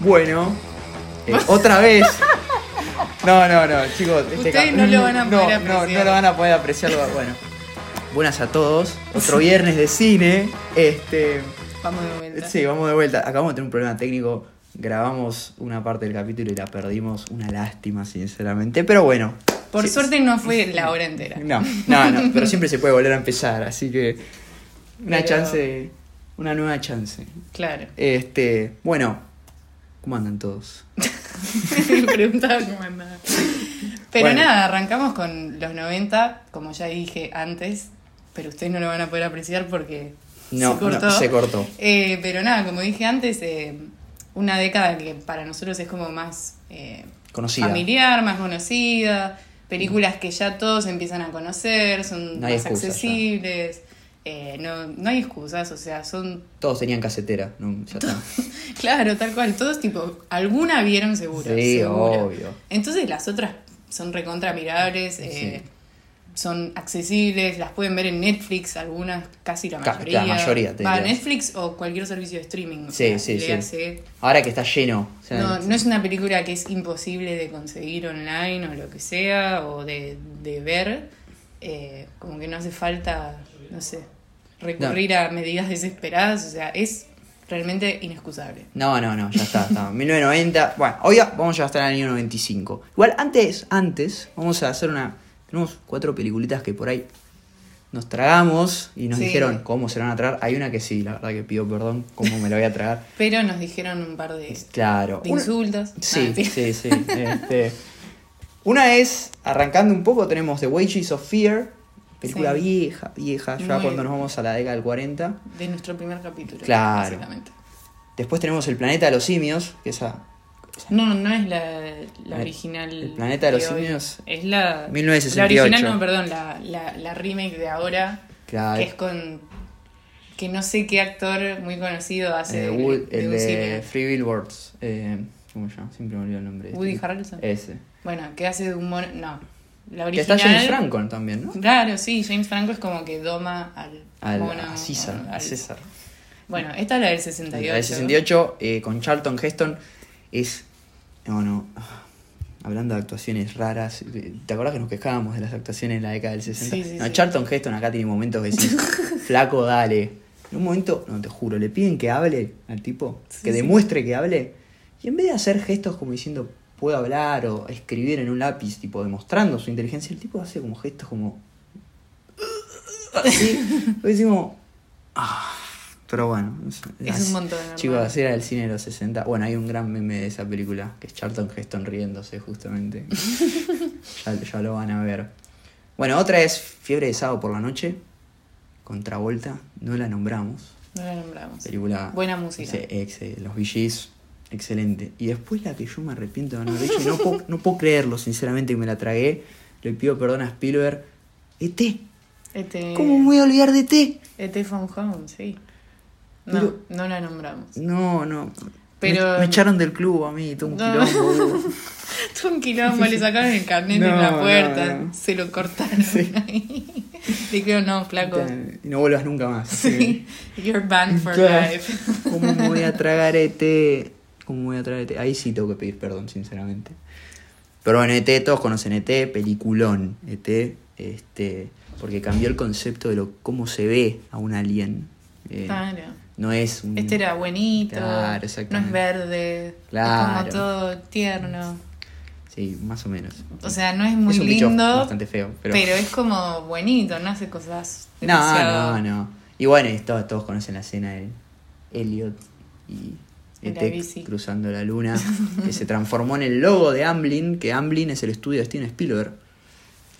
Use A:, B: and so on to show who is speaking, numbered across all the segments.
A: Bueno, eh, otra vez. No, no, no, chicos. este
B: Ustedes no lo van a poder
A: no, no,
B: apreciar.
A: no lo van a poder apreciar. Bueno, buenas a todos. Otro viernes de cine. Este.
B: Vamos de vuelta.
A: Sí, vamos de vuelta. Acabamos de tener un problema técnico. Grabamos una parte del capítulo y la perdimos. Una lástima, sinceramente. Pero bueno.
B: Por
A: Sí,
B: suerte no fue la hora entera.
A: No, no, no. Pero siempre se puede volver a empezar. Así que. Una
B: Pero-
A: chance. Una nueva chance.
B: Claro.
A: Este. Bueno. ¿Cómo andan todos?
B: Me preguntaba cómo andaba. Pero
A: Bueno.
B: nada, arrancamos con los 90, como ya dije antes, pero ustedes no lo van a poder apreciar porque
A: No,
B: se cortó.
A: no, se cortó.
B: Eh, pero nada, como dije antes, eh, una década que para nosotros es como más eh,
A: Conocida.
B: familiar, más conocida, películas que ya todos empiezan a conocer, son más
A: ya.
B: Eh, no, no hay excusas, o sea, son...
A: Todos tenían casetera. ¿no? Ya está.
B: Claro, tal cual, todos tipo, alguna vieron seguro.
A: Sí,
B: seguro.
A: obvio.
B: Entonces las otras son recontra mirables, eh, son accesibles, las pueden ver en Netflix, algunas, casi la mayoría.
A: la mayoría, te
B: Va. Netflix o cualquier servicio de streaming.
A: Sí,
B: sea,
A: sí, sí. Ahora que está lleno. o sea,
B: No, no es una película que es imposible de conseguir online o lo que sea, o de, de ver. eh, como que no hace falta, no sé, recurrir a medidas desesperadas. O sea, es realmente inexcusable.
A: No, no, no, ya está, está. 1990. Bueno, hoy vamos a estar en el año 95. Igual, antes, antes, vamos a hacer una. Tenemos cuatro peliculitas que por ahí nos tragamos y nos
B: Sí.
A: dijeron cómo se la van a tragar. Hay una que sí, la verdad que pido perdón, cómo me la voy a tragar.
B: Pero nos dijeron un par de,
A: Claro.
B: de
A: Una-
B: insultos.
A: Sí,
B: Ah,
A: sí, sí. este, una es, arrancando un poco, tenemos The Wages of Fear, película
B: Sí.
A: vieja, vieja, ya
B: Muy-
A: cuando nos vamos a la década del 40.
B: De nuestro primer capítulo.
A: Claro.
B: Básicamente.
A: Después tenemos El Planeta de los Simios, que esa
B: No, no es la, la
A: El-
B: original.
A: el planeta de los
B: hoy.
A: simios.
B: Es la.
A: 1968.
B: La original, no, perdón, la, la, la remake de ahora.
A: Claro.
B: Que es con. Que no sé qué actor muy conocido hace.
A: Eh,
B: de-
A: Wood-
B: de
A: el de. Free Billboards. Eh, ¿Cómo se llama? Siempre me olvido el nombre.
B: Woody
A: Este.
B: Harrelson.
A: Ese.
B: Bueno, que hace de un mono. No. La
A: Que
B: original.
A: está James Franco también, ¿no?
B: Claro, sí, James Franco es como que doma al.
A: Al,
B: mono,
A: a César.
B: al-
A: a César.
B: Bueno, esta es la del 68.
A: La de 68 eh, con Charlton Heston es. No, no. Hablando de actuaciones raras, ¿te acordás que nos quejábamos de las actuaciones en la década del 60?
B: Sí, sí,
A: no,
B: sí.
A: Charlton Heston acá tiene momentos que decís, flaco, dale. En un momento, no te juro, le piden que hable al tipo, que demuestre que hable, y en vez de hacer gestos como diciendo, puedo hablar o escribir en un lápiz, tipo demostrando su inteligencia, el tipo hace como gestos como. Así, y decimos. "Ah", pero bueno,
B: Es un montón, ¿verdad?
A: Chicos, era el cine de los 60. Bueno, hay un gran meme de esa película, que es Charlton Heston riéndose, justamente. ya, ya lo van a ver. Bueno, otra es Fiebre de Sábado por la Noche, con Travolta, no la nombramos.
B: No la nombramos.
A: Película.
B: Buena música.
A: Ex- los VGs, excelente. Y después la que yo me arrepiento de no haber dicho, y no puedo, no puedo creerlo, sinceramente, que me la tragué. Le pido perdón a Spielberg. ET.
B: Este,
A: ¿Cómo me voy a olvidar de E ET?
B: ET From Home, sí. No,
A: Pero-
B: no la nombramos.
A: No, no.
B: Pero-
A: Me, me echaron del club a mí, todo un
B: No.
A: quilombo.
B: Tuvo un quilombo, le sacaron el carnet
A: No,
B: en la puerta,
A: no.
B: se lo cortaron ahí. Le dijeron, no, flaco.
A: Y no vuelvas nunca más.
B: Sí, you're banned for life.
A: ¿Cómo me voy a tragar ET? ¿Cómo voy a tragar ET? Ahí sí tengo que pedir perdón, sinceramente. Pero bueno, ET, todos conocen ET, peliculón. ET, este, porque cambió el concepto de lo cómo se ve a un alien. Eh,
B: Claro.
A: No es un.
B: Este era buenito,
A: Claro,
B: no es verde,
A: Claro.
B: es como todo tierno.
A: Sí, más o menos.
B: O sea, no es muy
A: es un bicho
B: lindo,
A: bastante feo. Pero...
B: pero... es como buenito, no hace cosas
A: No,
B: demasiado-
A: no, no. Y bueno, todos, todos conocen la escena de Elliot y
B: Bici.
A: cruzando la luna, que se transformó en el logo de Amblin, que Amblin es el estudio de Steven Spielberg.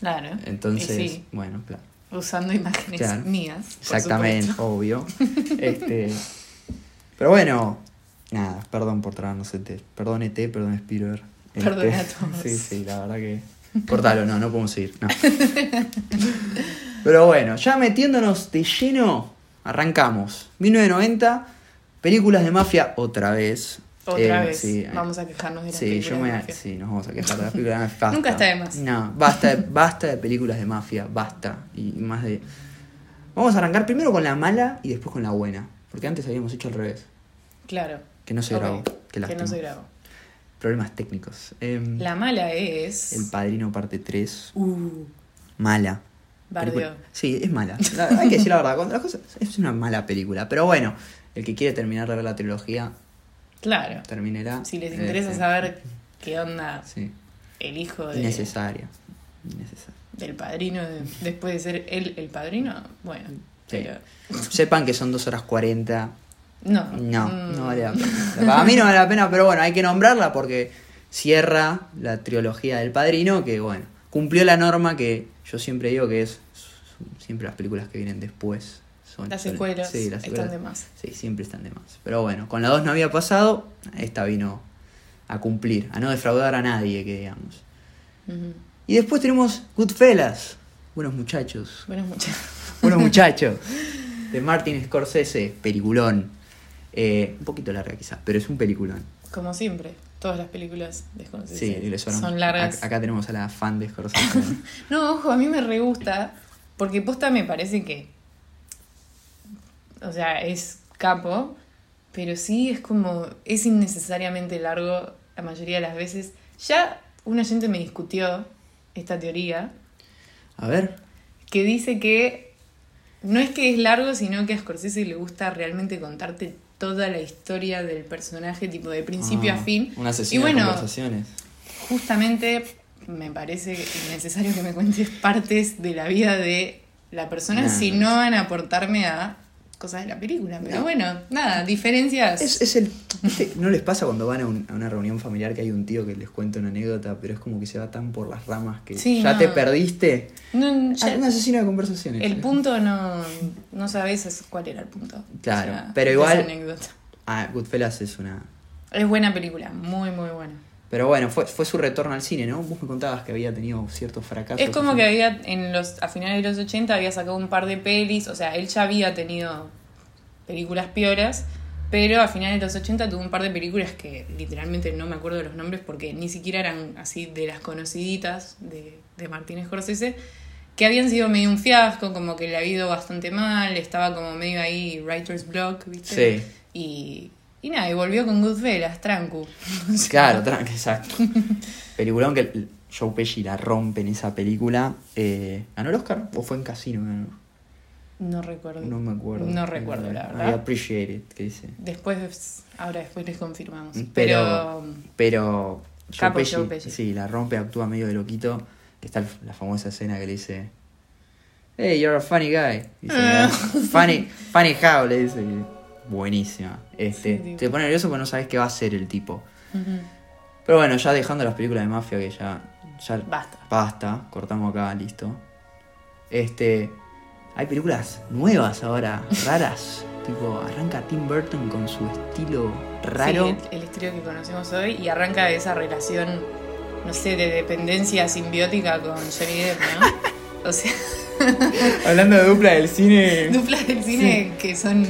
B: Claro.
A: Entonces,
B: sí,
A: bueno, claro.
B: usando imágenes
A: Claro.
B: mías. por
A: Exactamente,
B: supuesto.
A: obvio. este, pero bueno, nada, perdón por traernos ET. Perdón ET, perdón Spielberg. Este,
B: Perdón a todos.
A: Sí, sí, la verdad que. Cortalo, no, no podemos seguir. No. Pero bueno, ya metiéndonos de lleno, arrancamos. 1990, películas de mafia otra vez.
B: Otra
A: Eh,
B: vez.
A: sí,
B: Vamos a quejarnos de las
A: Sí,
B: películas
A: yo
B: de
A: me,
B: mafia.
A: sí, nos vamos a quejar de las películas de mafia.
B: Nunca está de más.
A: No, basta, de- basta de películas de mafia, basta. Y más de. Vamos a arrancar primero con la mala y después con la buena. Porque antes habíamos hecho al revés,
B: Claro.
A: que no se grabó.
B: Que no se grabó.
A: Problemas técnicos. Em,
B: La mala es.
A: El Padrino parte 3.
B: Uh,
A: Mala.
B: Bardeo.
A: Película- Sí, es mala. La- hay que decir la verdad. Las cosas, es una mala película. Pero bueno, el que quiere terminar de ver la trilogía,
B: Claro.
A: terminará.
B: Si les interesa
A: Este,
B: saber qué onda
A: Sí.
B: el hijo de,
A: Innecesaria. Innecesaria.
B: del padrino de- después de ser él el padrino, bueno.
A: Sí.
B: Pero.
A: Sepan que son 2 horas 40.
B: No.
A: No,
B: Mm.
A: no vale la pena. Para mí no vale la pena, pero bueno, hay que nombrarla porque cierra la trilogía del Padrino, que bueno, cumplió la norma que yo siempre digo que es siempre las películas que vienen después. Son,
B: Las
A: son-
B: secuelas
A: sí, las
B: están de más.
A: Sí, siempre están de más. Pero bueno, con la 2 no había pasado, esta vino a cumplir, a no defraudar a nadie, que digamos. Y después tenemos Goodfellas, buenos muchachos.
B: Bueno, muchas.
A: Buenos muchachos. De Martin Scorsese, peliculón. Eh, un poquito larga quizás, pero es un peliculón.
B: Como siempre, todas las películas de
A: Sí,
B: Scorsese
A: les suena-
B: son largas.
A: Ac- Acá tenemos a la fan de Scorsese.
B: No, ojo, a mí me re gusta, porque posta me parece que. O sea, es capo, pero sí es como. Es innecesariamente largo la mayoría de las veces. Ya un oyente me discutió esta teoría,
A: a ver.
B: que dice que no es que es largo, sino que a Scorsese le gusta realmente contarte toda la historia del personaje, tipo de principio
A: Ah,
B: a fin.
A: Una
B: y
A: sesión
B: bueno,
A: de conversaciones.
B: justamente me parece necesario que me cuentes partes de la vida de la persona
A: Nah,
B: si
A: no
B: van a aportarme a cosas de la película. Pero
A: No.
B: bueno, nada, diferencias.
A: Es, es el. ¿No les pasa cuando van a, un- a una reunión familiar que hay un tío que les cuenta una anécdota, pero es como que se va tan por las ramas que
B: Sí,
A: ya
B: no.
A: te perdiste?
B: No, ya-
A: una sesión de conversaciones.
B: el punto no, no sabes es- cuál era el punto.
A: Claro,
B: O sea,
A: pero igual-. Ah, Goodfellas es una.
B: Es buena película, muy, muy buena.
A: Pero bueno, fue, fue su retorno al cine, ¿no? Vos me contabas que había tenido ciertos fracasos.
B: Es como que había, en los, a finales de los 80 había sacado un par de pelis, o sea, él ya había tenido películas pioras, pero a finales de los 80 tuvo un par de películas que literalmente no me acuerdo de los nombres porque ni siquiera eran así de las conociditas de, de Martínez Scorsese, que habían sido medio un fiasco, como que le ha ido bastante mal, estaba como medio ahí writer's block, ¿viste?
A: Sí.
B: Y, y nada, y volvió con Goodfellas, trancu.
A: Claro, tranqui, exacto. Peliculón que Joe Pesci la rompe en esa película. Eh, ¿Ganó el Oscar? ¿O fue en Casino? Ganó?
B: No recuerdo.
A: No me acuerdo.
B: No recuerdo, la
A: I
B: verdad.
A: appreciate it, que dice.
B: Después, ahora después les confirmamos.
A: Pero,
B: Pero,
A: pero Joe Pesci,
B: Joe Pesci.
A: sí, la rompe, actúa medio de loquito. Que está la famosa escena que le dice, Hey, you're a funny guy. Dice,
B: Ah.
A: funny, funny how, le dice. Buenísima. Este,
B: Sí,
A: te pone nervioso porque no sabes qué va a hacer el tipo. Pero bueno, ya dejando las películas de mafia que ya, ya
B: Basta.
A: basta, cortamos acá, listo. Este, hay películas nuevas ahora, raras. tipo, arranca Tim Burton con su estilo raro.
B: Sí, el, el estilo que conocemos hoy y arranca de esa relación, no sé, de dependencia simbiótica con Johnny Depp, ¿no? O sea,
A: Hablando de dupla del cine.
B: duplas del cine que son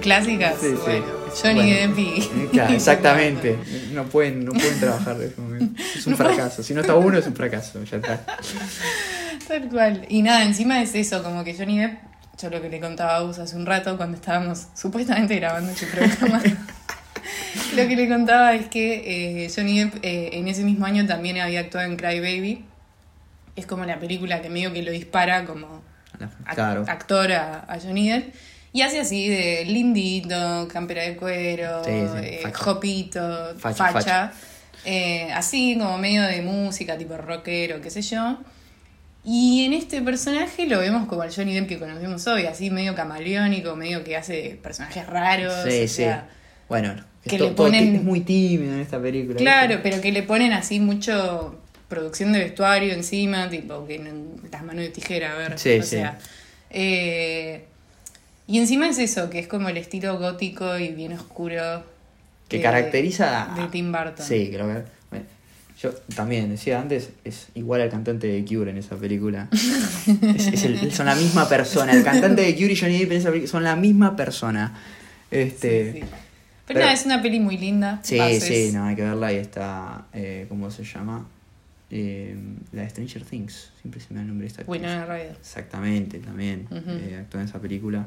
B: clásicas.
A: Sí, sí.
B: bueno, Johnny
A: Bueno,
B: Depp y...
A: Claro, exactamente. No pueden, no pueden trabajar de ese momento. Es un
B: No
A: fracaso. Si no está uno, es un fracaso. Ya está.
B: Tal cual. Y nada, encima es eso, como que Johnny Depp, yo lo que le contaba a Gus hace un rato cuando estábamos supuestamente grabando este programa, lo que le contaba es que eh, Johnny Depp eh, en ese mismo año también había actuado en Cry Baby. Es como la película que medio que lo dispara como actor a, a Johnny Depp. Y hace así de lindito, campera de cuero,
A: Sí, sí,
B: eh,
A: facha.
B: jopito,
A: Facha,
B: facha.
A: facha.
B: Eh, así como medio de música, tipo rockero, qué sé yo. Y en este personaje lo vemos como el Johnny Depp que conocemos hoy, así medio camaleónico, medio que hace personajes raros.
A: Sí,
B: o
A: sí.
B: sea,
A: Bueno, es,
B: que le ponen-
A: es muy tímido en esta película.
B: Claro,
A: ¿viste?
B: pero que le ponen así mucho producción de vestuario encima, tipo que las manos de tijera, a ver.
A: Sí,
B: o
A: sí.
B: sea. eh, y encima es eso, que es como el estilo gótico y bien oscuro.
A: Que
B: de-
A: caracteriza.
B: De Tim Burton.
A: Sí, creo que. bueno, yo también decía antes, es igual al cantante de Cure en esa película. Es- es el- son la misma persona. El cantante de Cure y Johnny Depp en esa película son la misma persona. Este.
B: Sí, sí. Pero,
A: pero-
B: nada, es una peli muy linda.
A: Sí, sí, no, hay que verla y está, eh, ¿cómo se llama? Eh, la de Stranger Things, siempre se me da el nombre de esta.
B: Winona Ryder.
A: Exactamente, también
B: Ujú.
A: eh, actuó en esa película.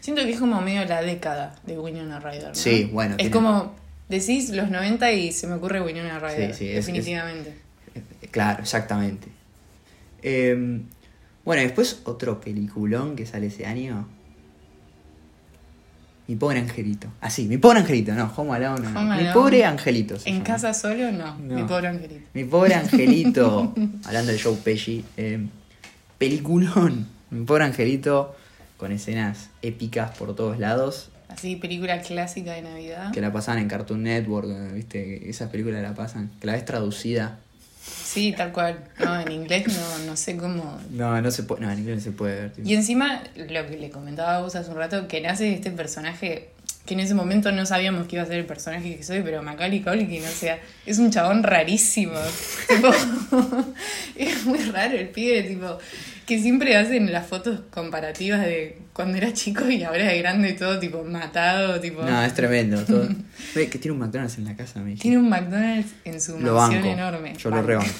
B: Siento que es como medio la década de Winona Ryder, ¿no?
A: Sí, bueno,
B: Es
A: tiene-
B: como Decís los 90 y se me ocurre Winona Ryder,
A: Sí, sí, es-
B: definitivamente.
A: Eh, Claro, exactamente. Eh, bueno, después otro peliculón que sale ese año. Mi pobre angelito. Así, mi pobre angelito, no, Home Alone. no, Mi pobre angelito.
B: En
A: llama.
B: casa solo, no,
A: No.
B: mi pobre angelito.
A: Mi pobre angelito. hablando de Joe Pesci. eh, peliculón. Mi pobre angelito. Con escenas épicas por todos lados.
B: Así, película clásica de Navidad.
A: Que la pasaban en Cartoon Network. ¿Viste? Esas películas la pasan. Que la ves traducida.
B: Sí, tal cual. No, en inglés no, no sé cómo.
A: No, no se puede. No, en inglés no se puede ver. tipo.
B: Y encima, lo que le comentaba a vos hace un rato, que nace este personaje que en ese momento no sabíamos que iba a ser el personaje que soy, pero Macaulay Culkin, o sea, es un chabón rarísimo. tipo, es muy raro el pibe, tipo, que siempre hacen las fotos comparativas de cuando era chico y ahora de grande todo, tipo, matado, tipo...
A: No, es tremendo. Todo. Ve que tiene un McDonald's en la casa, me.
B: Tiene un McDonald's en su
A: Lo
B: mansión
A: banco.
B: enorme.
A: Yo lo
B: Banco.
A: rebanco.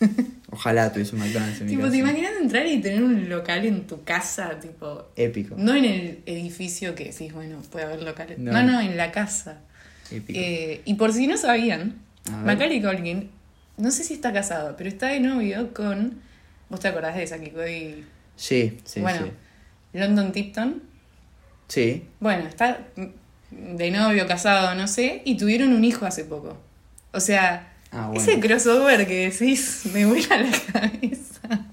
A: Ojalá tuviese un McDonald's en mi
B: Tipo,
A: casa.
B: ¿te imaginas entrar y tener un local en tu casa, tipo,
A: Épico.
B: No en el edificio que decís, bueno, puede haber locales.
A: No.
B: No, no, en la casa.
A: Épico.
B: Eh, y por si no sabían. Macaulay Culkin, no sé si está casado, pero está de novio con. ¿Vos te acordás de Saki Cody?
A: sí, sí,
B: bueno,
A: sí.
B: London Tipton.
A: Sí.
B: Bueno, está de novio, casado, no sé, y tuvieron un hijo hace poco. O sea,
A: Ah, bueno.
B: ese crossover que decís me vuela la cabeza.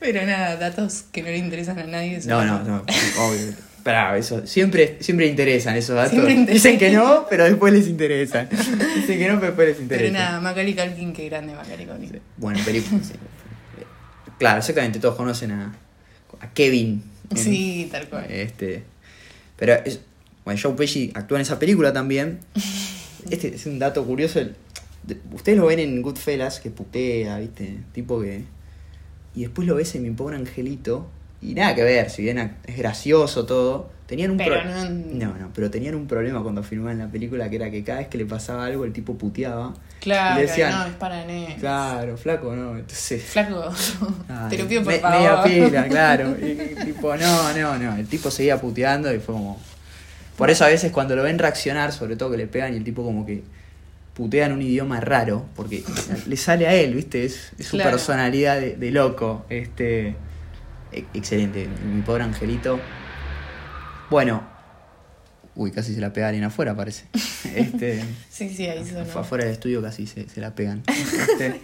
B: Pero nada, datos que no le interesan a nadie.
A: No, no, no, obvio. Pará, eso. Siempre, siempre interesan esos datos.
B: Siempre interesan.
A: Dicen que no, pero después les interesan. Dicen que no, pero después les interesa.
B: Pero nada, Macaulay Culkin, qué grande Macaulay Culkin.
A: Bueno, película. sí. Claro, exactamente, todos conocen a, a Kevin. en-
B: Sí, tal cual.
A: Este. Pero es, bueno, Joe Pesci actúa en esa película también. Este es un dato curioso. el- de- ustedes lo ven en Goodfellas, que putea, ¿viste? Tipo que. Y después lo ves en Mi Pobre Angelito. Y nada que ver, si bien es gracioso todo. Tenían un
B: Pero no,
A: no, pero tenían un problema cuando filmaban la película que era que cada vez que le pasaba algo el tipo puteaba.
B: Claro,
A: y decían,
B: no, es para nenes.
A: Claro, flaco, no. Entonces.
B: Flaco,
A: Ay,
B: te lo pido por
A: me-
B: favor.
A: Media pila, claro. Y, y tipo, no, no, no. El tipo seguía puteando y fue como. Por eso a veces cuando lo ven reaccionar, sobre todo que le pegan y el tipo como que putea en un idioma raro, porque le sale a él, ¿viste? Es, es su
B: Claro.
A: personalidad de, de loco. Este. e- Excelente, mi pobre angelito. Bueno. Uy, casi se la pega alguien afuera, parece. Este.
B: Sí, sí, ahí sonó.
A: Fue afuera del estudio casi se, se la pegan. Este,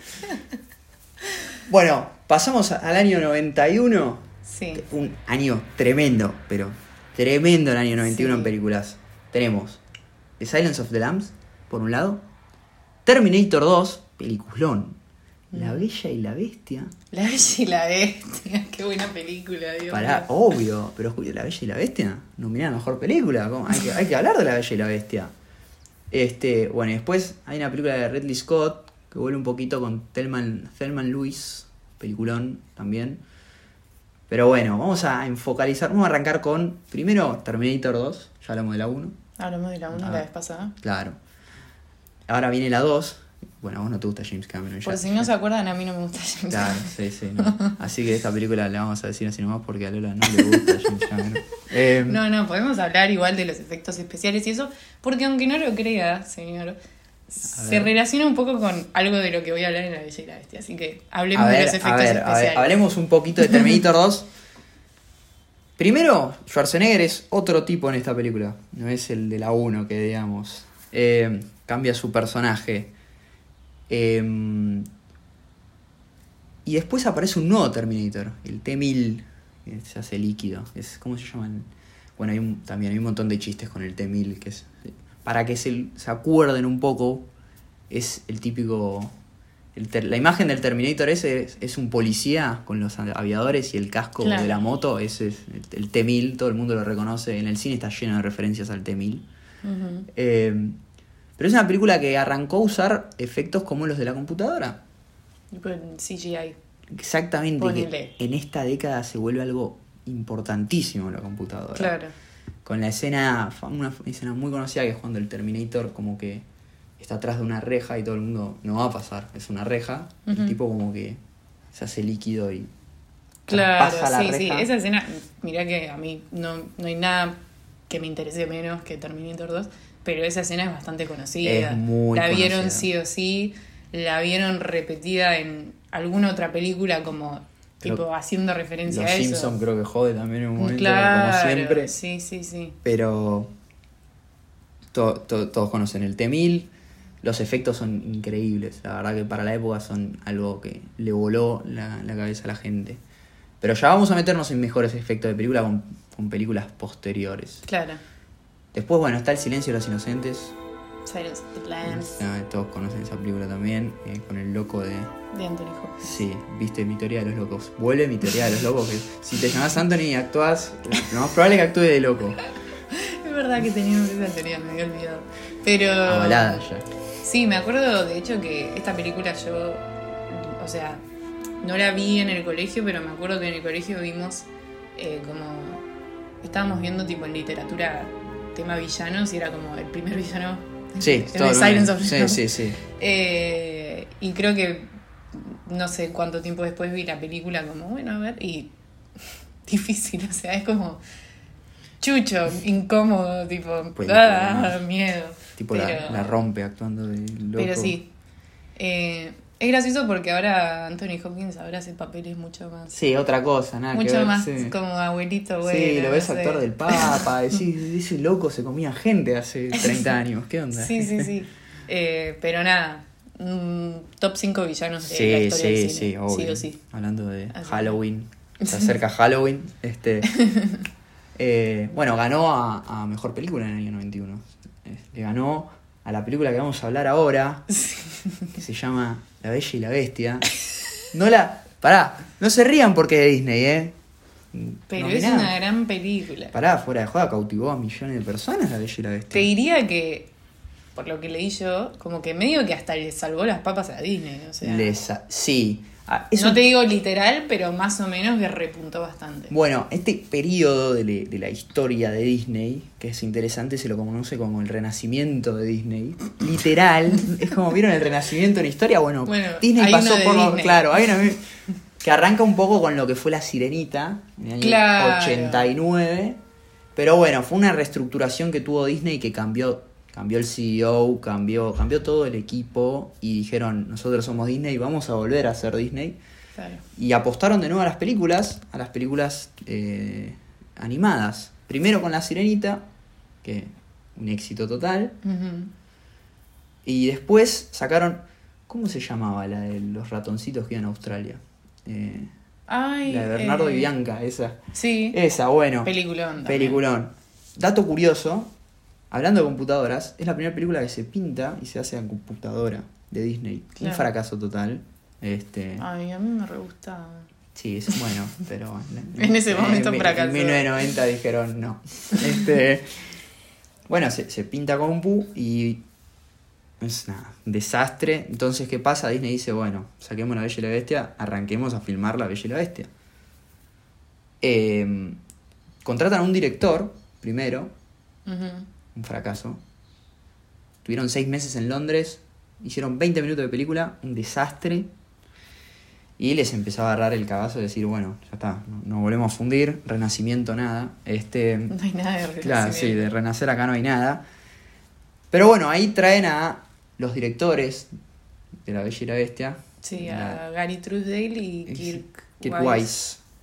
A: Bueno, pasamos al año 91.
B: Sí.
A: Un año tremendo, pero tremendo el año 91
B: Sí.
A: en películas. Tenemos The Silence of the Lambs, por un lado. Terminator 2, peliculón. La Bella y la Bestia.
B: La Bella y la Bestia. Qué buena película, Dios
A: Para, obvio, pero escucha, La Bella y la Bestia, nominada mejor película. Hay, que, hay que hablar de La Bella y la Bestia. Este, bueno, y después hay una película de Ridley Scott que vuelve un poquito con Thelman, Thelman Lewis, peliculón también. Pero bueno, vamos a enfocalizar, vamos a arrancar con primero Terminator 2, ya hablamos de la 1,
B: Hablamos de la 1
A: Ah.
B: la vez pasada.
A: claro. Ahora viene la 2. Bueno, a vos no te gusta James Cameron.
B: Por si no se acuerdan, a mí no me gusta James
A: Claro,
B: Cameron.
A: sí, sí. no. Así que esta película la vamos a decir así nomás porque a Lola no le gusta James Cameron. Eh,
B: No, no, podemos hablar igual de los efectos especiales y eso, porque aunque no lo crea, señor, se relaciona un poco con algo de lo que voy a hablar en La Bella y la Bestia. Así que hablemos de los
A: a
B: efectos
A: ver, a
B: especiales.
A: ver, hablemos un poquito de Terminator 2. Primero, Schwarzenegger es otro tipo en esta película. No es el de la 1 que digamos. Eh, cambia su personaje. Eh, y después aparece un nuevo Terminator, el T-1000, que se hace líquido. Es, ¿Cómo se llaman? Bueno, hay un- también hay un montón de chistes con el T-1000, que es... Para que se, se acuerden un poco, es el típico... el ter- la imagen del Terminator ese es, es un policía con los aviadores y el casco
B: Claro.
A: de la moto, ese es el, el T-1000, todo el mundo lo reconoce. En el cine está lleno de referencias al T-1000.
B: Ujú.
A: Eh, pero es una película que arrancó a usar efectos como los de la computadora.
B: CGI.
A: Exactamente. que en esta década se vuelve algo importantísimo la computadora.
B: Claro.
A: Con la escena, una escena muy conocida que es cuando el Terminator como que está atrás de una reja y todo el mundo no va a pasar, es una reja. El tipo como que se hace líquido y
B: Claro,
A: traspasa la
B: sí, sí.
A: reja.
B: Esa escena, mirá que a mí no, no hay nada que me interese menos que Terminator 2, pero esa escena es bastante conocida.
A: Es muy
B: la vieron sí o sí, la vieron repetida en alguna otra película como
A: Creo-
B: tipo haciendo referencia
A: Los
B: a eso.
A: Simpsons creo que jode también en un momento,
B: claro,
A: como siempre.
B: Sí, sí, sí.
A: Pero to- to- todos conocen el T-1000. Los efectos son increíbles. La verdad que para la época son algo que le voló la, la cabeza a la gente. Pero ya vamos a meternos en mejores efectos de película con, con películas posteriores.
B: Claro.
A: Después, bueno, está El Silencio de los Inocentes.
B: Silence of the Lambs
A: Ah, Todos conocen esa película también. eh, con el loco de.
B: de Anthony Hopkins.
A: Sí, viste mi teoría de los locos. Vuelve mi teoría de los locos. Que si te llamas Anthony y actúas, lo más probable es que actúe de loco.
B: Es verdad que teníamos esa teoría, me había olvidado. Pero.
A: Avalada ya.
B: Sí, me acuerdo de hecho que esta película yo, o sea, no la vi en el colegio, pero me acuerdo que en el colegio vimos eh, como, estábamos viendo tipo en literatura tema villanos y era como el primer villano.
A: Sí,
B: el de Silence of the
A: sí, sí, sí.
B: Eh, y creo que no sé cuánto tiempo después vi la película como, bueno, a ver, y difícil, o sea, es como chucho, incómodo, tipo, ah, miedo.
A: Tipo
B: Pero-
A: la, la rompe actuando de loco.
B: Pero sí. Eh, es gracioso porque ahora Anthony Hopkins ahora hace papeles mucho más.
A: Sí, otra cosa, nada que
B: mucho
A: ver,
B: más
A: sí.
B: como abuelito, güey.
A: Sí, lo
B: no
A: ves
B: sé.
A: actor del Papa, decís, ese loco se comía gente hace 30 años, ¿qué onda?
B: Sí, sí, sí. Eh, pero nada, top 5 villanos de la
A: Sí,
B: historia
A: sí,
B: del
A: sí, obvio.
B: Sí o sí.
A: Hablando de
B: Así.
A: Halloween, se acerca Halloween, este... eh, bueno, ganó a, a Mejor Película en el año 91. Eh, Le ganó a la película que vamos a hablar ahora, que se llama La Bella y la Bestia. No la... Pará, no se rían porque es de Disney, ¿eh?
B: Pero
A: No,
B: es
A: mirá.
B: una gran película.
A: Pará, fuera de joda, cautivó a millones de personas La Bella y la Bestia.
B: Te diría que, por lo que leí yo, como que medio que hasta le salvó las papas a Disney. O sea,
A: Les sí. Ah, es
B: no
A: un-
B: te digo literal, pero más o menos que repuntó bastante.
A: Bueno, este periodo de, le- de la historia de Disney, que es interesante, se lo conoce como el renacimiento de Disney. Literal, es como vieron el renacimiento en la historia. Bueno,
B: Bueno,
A: Disney pasó por.
B: Disney.
A: Claro, hay una que arranca un poco con lo que fue la sirenita en el año
B: Claro.
A: 89. Pero bueno, fue una reestructuración que tuvo Disney que cambió. Cambió el CEO, cambió, cambió todo el equipo y dijeron, nosotros somos Disney, vamos a volver a ser Disney.
B: Claro.
A: Y apostaron de nuevo a las películas, a las películas eh, animadas. Primero con La Sirenita, que un éxito total. Y después sacaron, ¿cómo se llamaba la de los ratoncitos que iban a Australia? Eh,
B: Ay,
A: la de Bernardo
B: eh,
A: y Bianca, esa.
B: Sí.
A: Esa, bueno.
B: Peliculón. también.
A: Peliculón. Dato curioso, hablando de computadoras, es la primera película que se pinta y se hace en computadora de Disney.
B: Claro.
A: Un fracaso total. Este,
B: Ay, a mí me re gustaba.
A: Sí, es bueno, pero bueno,
B: En ese momento
A: en,
B: fracasó.
A: En 1990 dijeron no. Este, bueno, se, se pinta con pu y es nada, un desastre. Entonces, ¿qué pasa? Disney dice, bueno, saquemos La Bella y la Bestia, arranquemos a filmar La Bella y la Bestia. Eh, contratan a un director, primero. Un fracaso. Tuvieron seis meses en Londres, hicieron 20 minutos de película, un desastre. Y les empezó a agarrar el cagazo de decir, bueno, ya está, no- nos volvemos a fundir, renacimiento nada. Este,
B: No hay nada de
A: claro, sí,
B: renacimiento.
A: de renacer acá no hay nada. Pero bueno, ahí traen a los directores de La Bella y la Bestia.
B: Sí,
A: la-
B: a Gary Truesdale y Kirk,
A: Kirk.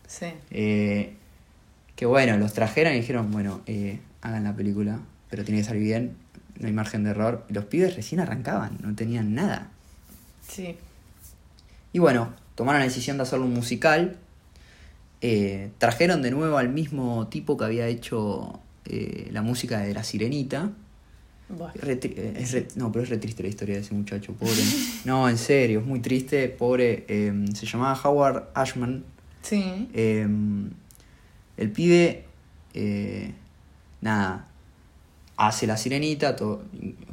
B: Sí.
A: Eh, que bueno, los trajeron y dijeron, bueno, eh, hagan la película, pero tiene que salir bien, no hay margen de error. Los pibes recién arrancaban, no tenían nada.
B: Sí.
A: Y bueno, tomaron la decisión de hacerlo un musical. Eh, trajeron de nuevo al mismo tipo que había hecho eh, la música de La Sirenita. Eh, es re- no, pero es re triste la historia de ese muchacho, pobre. No, en serio, es muy triste, pobre. eh, se llamaba Howard Ashman.
B: Sí.
A: Eh, el pibe, eh, nada, hace la sirenita, to-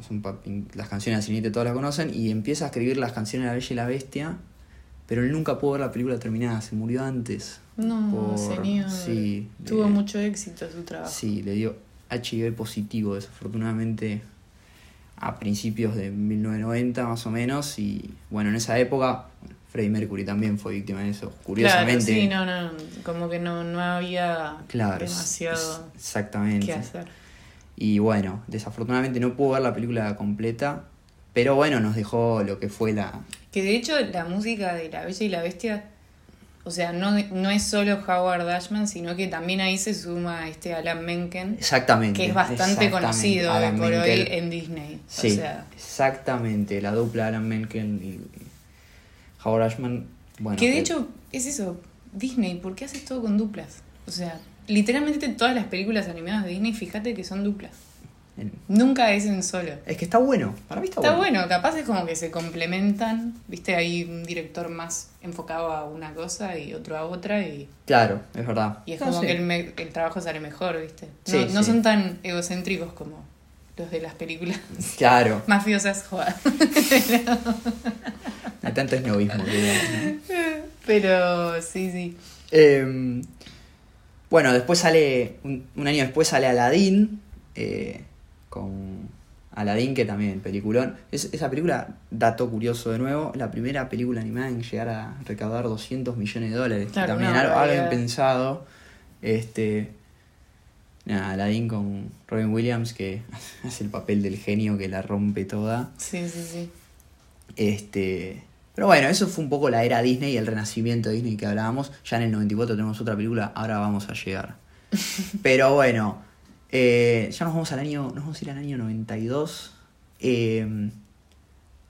A: son pa- las canciones de la sirenita todas las conocen, y empieza a escribir las canciones de la Bella y la Bestia, pero él nunca pudo ver la película terminada, se murió antes.
B: No,
A: Por-
B: señor.
A: sí,
B: Tuvo
A: eh,
B: mucho éxito su trabajo.
A: Sí, le dio HIV positivo, desafortunadamente, a principios de 1990 más o menos, y bueno, en esa época, Freddie Mercury también fue víctima de eso, curiosamente.
B: Claro, sí, no, no, como que no, no había
A: Claro,
B: demasiado
A: exactamente.
B: que hacer.
A: Y bueno, desafortunadamente no pudo ver la película completa, pero bueno, nos dejó lo que fue la...
B: Que de hecho la música de La Bella y la Bestia, o sea, no, no es solo Howard Ashman, sino que también ahí se suma este Alan Menken,
A: Exactamente.
B: que es bastante conocido hoy
A: Alan
B: por hoy
A: Menken.
B: en Disney.
A: Sí,
B: O sea,
A: exactamente, la dupla Alan Menken y, y Howard Ashman. Bueno,
B: que de
A: eh,
B: hecho es eso, Disney, ¿por qué haces todo con duplas? O sea, literalmente todas las películas animadas de Disney, fíjate que son duplas.
A: en-
B: Nunca es en solo.
A: es que está bueno, para mí está,
B: Está bueno, capaz es como que se complementan, viste, hay un director más enfocado a una cosa y otro a otra y,
A: Claro, es verdad.
B: y es
A: No,
B: como
A: sí.
B: que el, me- el trabajo sale mejor, viste. No,
A: Sí,
B: no
A: sí.
B: son tan egocéntricos como los de las películas
A: Claro,
B: mafiosas, joder.
A: hay tanto esnovismo. que digamos, ¿no?
B: Pero sí, sí.
A: Eh, bueno, después sale, un, un año después sale Aladdin, eh, con Aladdin que también, peliculón. Es, esa película, dato curioso de nuevo, la primera película animada en llegar a recaudar 200 millones de dólares.
B: Claro,
A: también
B: una
A: algo, algo impensado. Este, nada, Aladdin con Robin Williams que hace el papel del genio que la rompe toda.
B: Sí, sí, sí.
A: Este, pero bueno, eso fue un poco la era Disney y el renacimiento de Disney que hablábamos. Ya en el 94 tenemos otra película, ahora vamos a llegar. Pero bueno, eh, ya nos vamos al año, nos vamos a ir al año 92. Eh,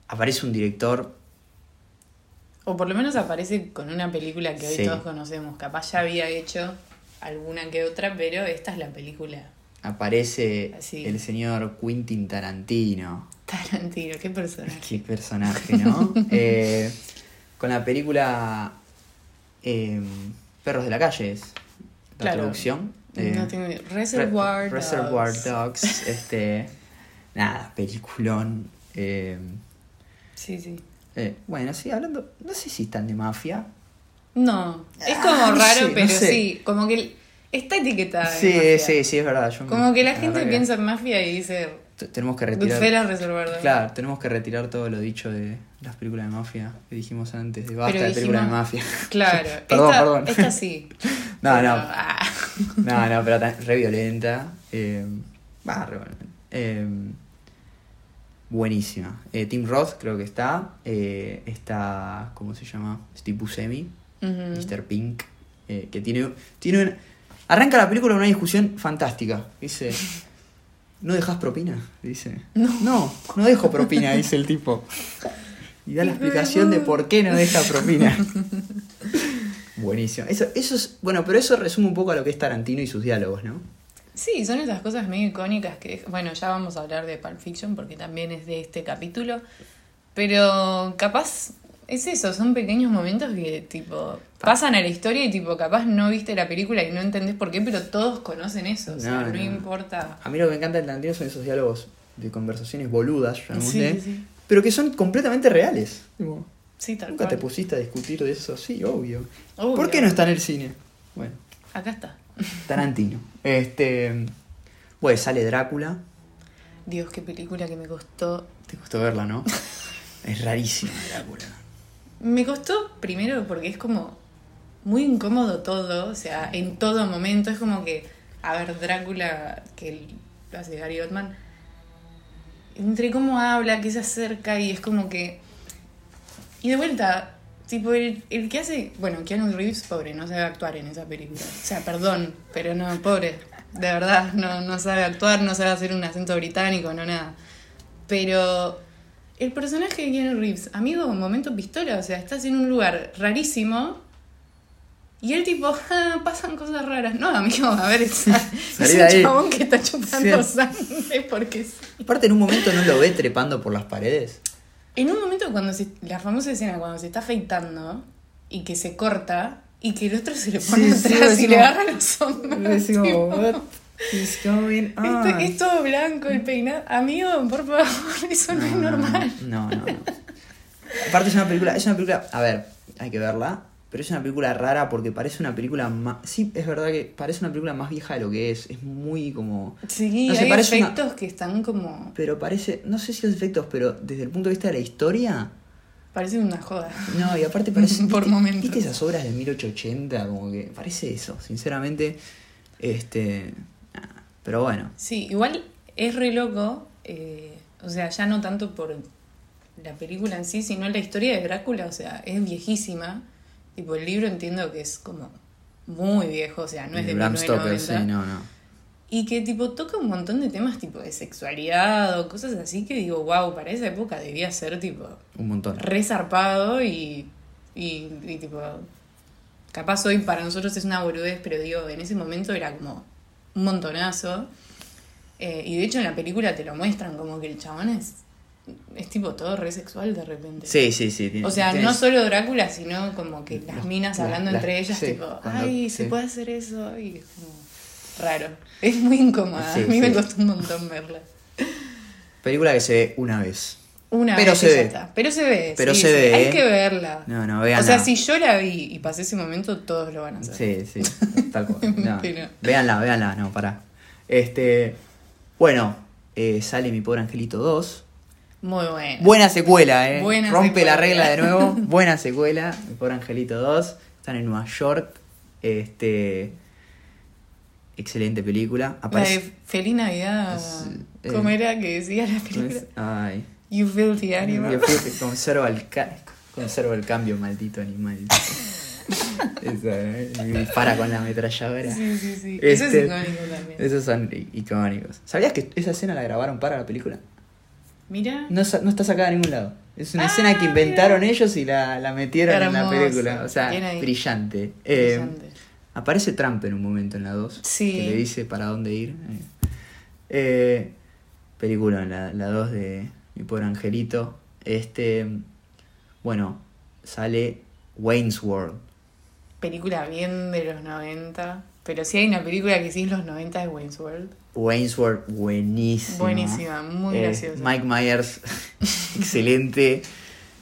A: aparece un director,
B: O por lo menos aparece con una película que hoy
A: Sí.
B: todos conocemos. Capaz ya había hecho alguna que otra, pero esta es la película.
A: aparece
B: Así.
A: el señor Quentin Tarantino.
B: Tarantino, qué personaje.
A: Qué personaje, ¿no? Eh, con la película eh, Perros de la Calle es la
B: Claro.
A: traducción. Eh,
B: No tengo. Reservoir,
A: Re- Reservoir
B: Dogs.
A: Dogs. Este. Nada, peliculón.
B: Sí, sí.
A: bueno, sí, hablando. No sé si están de mafia.
B: No, es
A: Ah,
B: como
A: no
B: raro,
A: no
B: pero
A: sé.
B: sí, como que está etiquetada.
A: Sí, sí, sí, es verdad. yo me-
B: Como que la gente
A: que
B: piensa en mafia y dice
A: Tenemos que retirar.
B: Goodfellas.
A: Claro, tenemos que retirar todo lo dicho de las películas de mafia que dijimos antes. De basta
B: Pero
A: de películas de
B: dijimos-
A: mafia.
B: Claro,
A: Perdón,
B: esta,
A: perdón.
B: esta sí.
A: No,
B: Pero,
A: no.
B: ah,
A: No, no, pero tan- re violenta. Eh, va, re violenta. Eh, buenísima. Eh, Tim Roth creo que está. Eh, está, ¿cómo se llama? Steve Buscemi,
B: ujú.
A: Mr. Pink. eh, que tiene, tiene Arranca la película con una discusión fantástica. Dice, ¿no dejas propina? Dice, no, no, dejo propina, dice el tipo. Y da la explicación de por qué no deja propina. Buenísimo. Eso, eso es, bueno, pero eso resume un poco a lo que es Tarantino y sus diálogos, ¿no?
B: Sí, son esas cosas medio icónicas que, bueno, ya vamos a hablar de Pulp Fiction porque también es de este capítulo, pero capaz es eso, son pequeños momentos que tipo pasan a la historia y tipo capaz no viste la película y no entendés por qué, pero todos conocen eso, o sea,
A: No,
B: no,
A: no.
B: importa.
A: A mí lo que me encanta de Tarantino son esos diálogos de conversaciones boludas, llamémosle,
B: Sí, sí, sí.
A: pero que son completamente reales. Tipo,
B: Sí, tal
A: ¿Nunca
B: cual.
A: te pusiste a discutir de eso? Sí, obvio.
B: Obvio.
A: ¿Por qué no está en el cine? Bueno,
B: Acá está.
A: Tarantino. Este. Pues sale Drácula.
B: Dios, qué película que me costó.
A: Te costó verla, ¿no? es rarísima Drácula.
B: Me costó primero porque es como muy incómodo todo, o sea, en todo momento es como que, a ver, Drácula, que lo hace Gary Oldman, entre cómo habla, que se acerca y es como que... Y de vuelta, tipo, el, el que hace, bueno, Keanu Reeves, pobre, no sabe actuar en esa película. O sea, perdón, pero no, pobre, de verdad, no, no sabe actuar, no sabe hacer un acento británico, no nada. Pero el personaje de Keanu Reeves, amigo, momento pistola, o sea, estás en un lugar rarísimo y él tipo, "Ah, pasan cosas raras. No, amigo, a ver, es, un
A: ahí.
B: chabón que está chupando
A: Sí.
B: sangre porque sí.
A: Aparte, en un momento no lo ve trepando por las paredes.
B: En un momento cuando se, la famosa escena cuando se está afeitando y que se corta y que el otro se le pone
A: Sí, sí,
B: atrás y le agarra los hombros.
A: Is going on?
B: Esto- es todo blanco el peinado. Amigo, por favor, eso no, es normal.
A: No, no, no. Aparte es una película, es una película, a ver, hay que verla, pero es una película rara porque parece una película más, sí, es verdad que parece una película más vieja de lo que es, es muy como,
B: Sí,
A: No sé,
B: hay
A: parece una-
B: efectos que están como.
A: pero parece, no sé si los efectos, pero desde el punto de vista de la historia,
B: Parecen una joda.
A: no, y aparte parece,
B: Por
A: ¿viste-
B: momentos.
A: ¿viste esas obras de 1880? Como que parece eso, sinceramente, este, pero bueno,
B: Sí, igual es re loco, eh, o sea, ya no tanto por la película en sí, sino la historia de Drácula, o sea, es viejísima. Tipo, el libro entiendo que es como muy viejo, o sea, no es de
A: Bram Stoker,
B: 1990.
A: sí, no, no.
B: Y que tipo toca un montón de temas tipo de sexualidad o cosas así que digo, wow, para esa época debía ser tipo
A: Un montón.
B: re zarpado y, y, y, tipo, capaz hoy para nosotros es una boludez, pero digo, en ese momento era como un montonazo. Eh, y de hecho en la película te lo muestran como que el chabón es, es tipo todo re sexual de repente.
A: Sí, sí, sí. tiene-
B: O sea, no solo Drácula, sino como que las minas hablando entre ellas,
A: sí,
B: tipo,
A: cuando-
B: ay,
A: sí.
B: se puede hacer eso, y es como raro. Es muy incómoda,
A: Sí,
B: a mí me costó un montón verla.
A: Película que se ve una vez.
B: Una
A: Pero
B: vez
A: se ve.
B: está. Pero se ve.
A: Pero
B: sí,
A: se
B: sí.
A: ve,
B: Hay
A: ¿eh?
B: que verla.
A: No, no, vean.
B: o sea, si yo la vi y pasé ese momento, todos lo van a hacer.
A: Sí, sí, tal cual. No. Véanla, véanla, no, pará. Este. Bueno, eh, sale Mi Pobre Angelito 2.
B: Muy buena.
A: Buena secuela, ¿eh?
B: Buena
A: Rompe la regla de nuevo. Buena secuela. Mi Pobre Angelito 2. Están en Nueva York. Este. Excelente película.
B: La de
A: Aparece.
B: Feliz Navidad.
A: Es, eh,
B: ¿Cómo era que decía la
A: ¿cómo
B: película?
A: Ay.
B: You filthy animal.
A: Yo que conserva el, ca- conserva el cambio, maldito animal. Eso, ¿eh? Y dispara con la ametralladora.
B: Sí, sí, sí. Eso es
A: Este,
B: icónico también.
A: Esos son icónicos. ¿Sabías que esa escena la grabaron para la película?
B: Mira.
A: No, no está sacada en ningún lado. Es una
B: Ah,
A: escena que inventaron
B: mira.
A: ellos y la, la metieron en la película. O sea, brillante. Eh,
B: Brillante.
A: aparece Trump en un momento en la 2.
B: Sí.
A: Que le dice para dónde ir. Eh, eh, película, la, la 2 de Mi Pobre Angelito. Este. Bueno, sale Wayne's World.
B: Película bien de los 90. Pero si hay una película que sí es los 90 es Wayne's World.
A: Wayne's World, buenísima.
B: Buenísima, muy
A: Eh,
B: graciosa.
A: Mike Myers, excelente.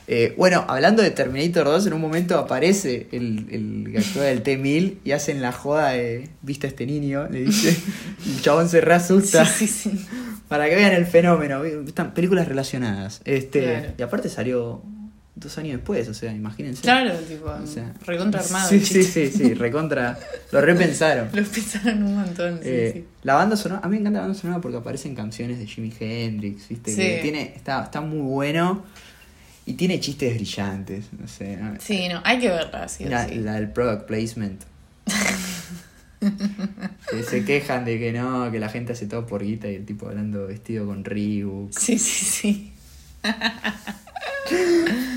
A: Eh, bueno, hablando de Terminator 2, en un momento aparece el, el que actúa del T-1000 y hacen la joda de, ¿viste a este niño? Le dice, el chabón se reasusta.
B: Sí, sí, sí.
A: Para que vean el fenómeno. Están películas relacionadas. Este,
B: Claro.
A: Y aparte salió dos años después, o sea, imagínense.
B: Claro, tipo,
A: O sea,
B: recontra armado.
A: Sí, sí, sí, sí, recontra. Lo repensaron.
B: Lo pensaron un montón, sí,
A: Eh,
B: sí.
A: La banda sonora, a mí me encanta la banda sonora porque aparecen canciones de Jimi Hendrix, ¿viste?
B: Sí.
A: Que tiene, está, está muy bueno y tiene chistes brillantes, no sé. ¿no?
B: Sí, no, hay que verla, sí
A: La,
B: sí.
A: la del product placement. que se quejan de que no, que la gente hace todo por guita y el tipo hablando vestido con Reebok.
B: Sí, sí, sí.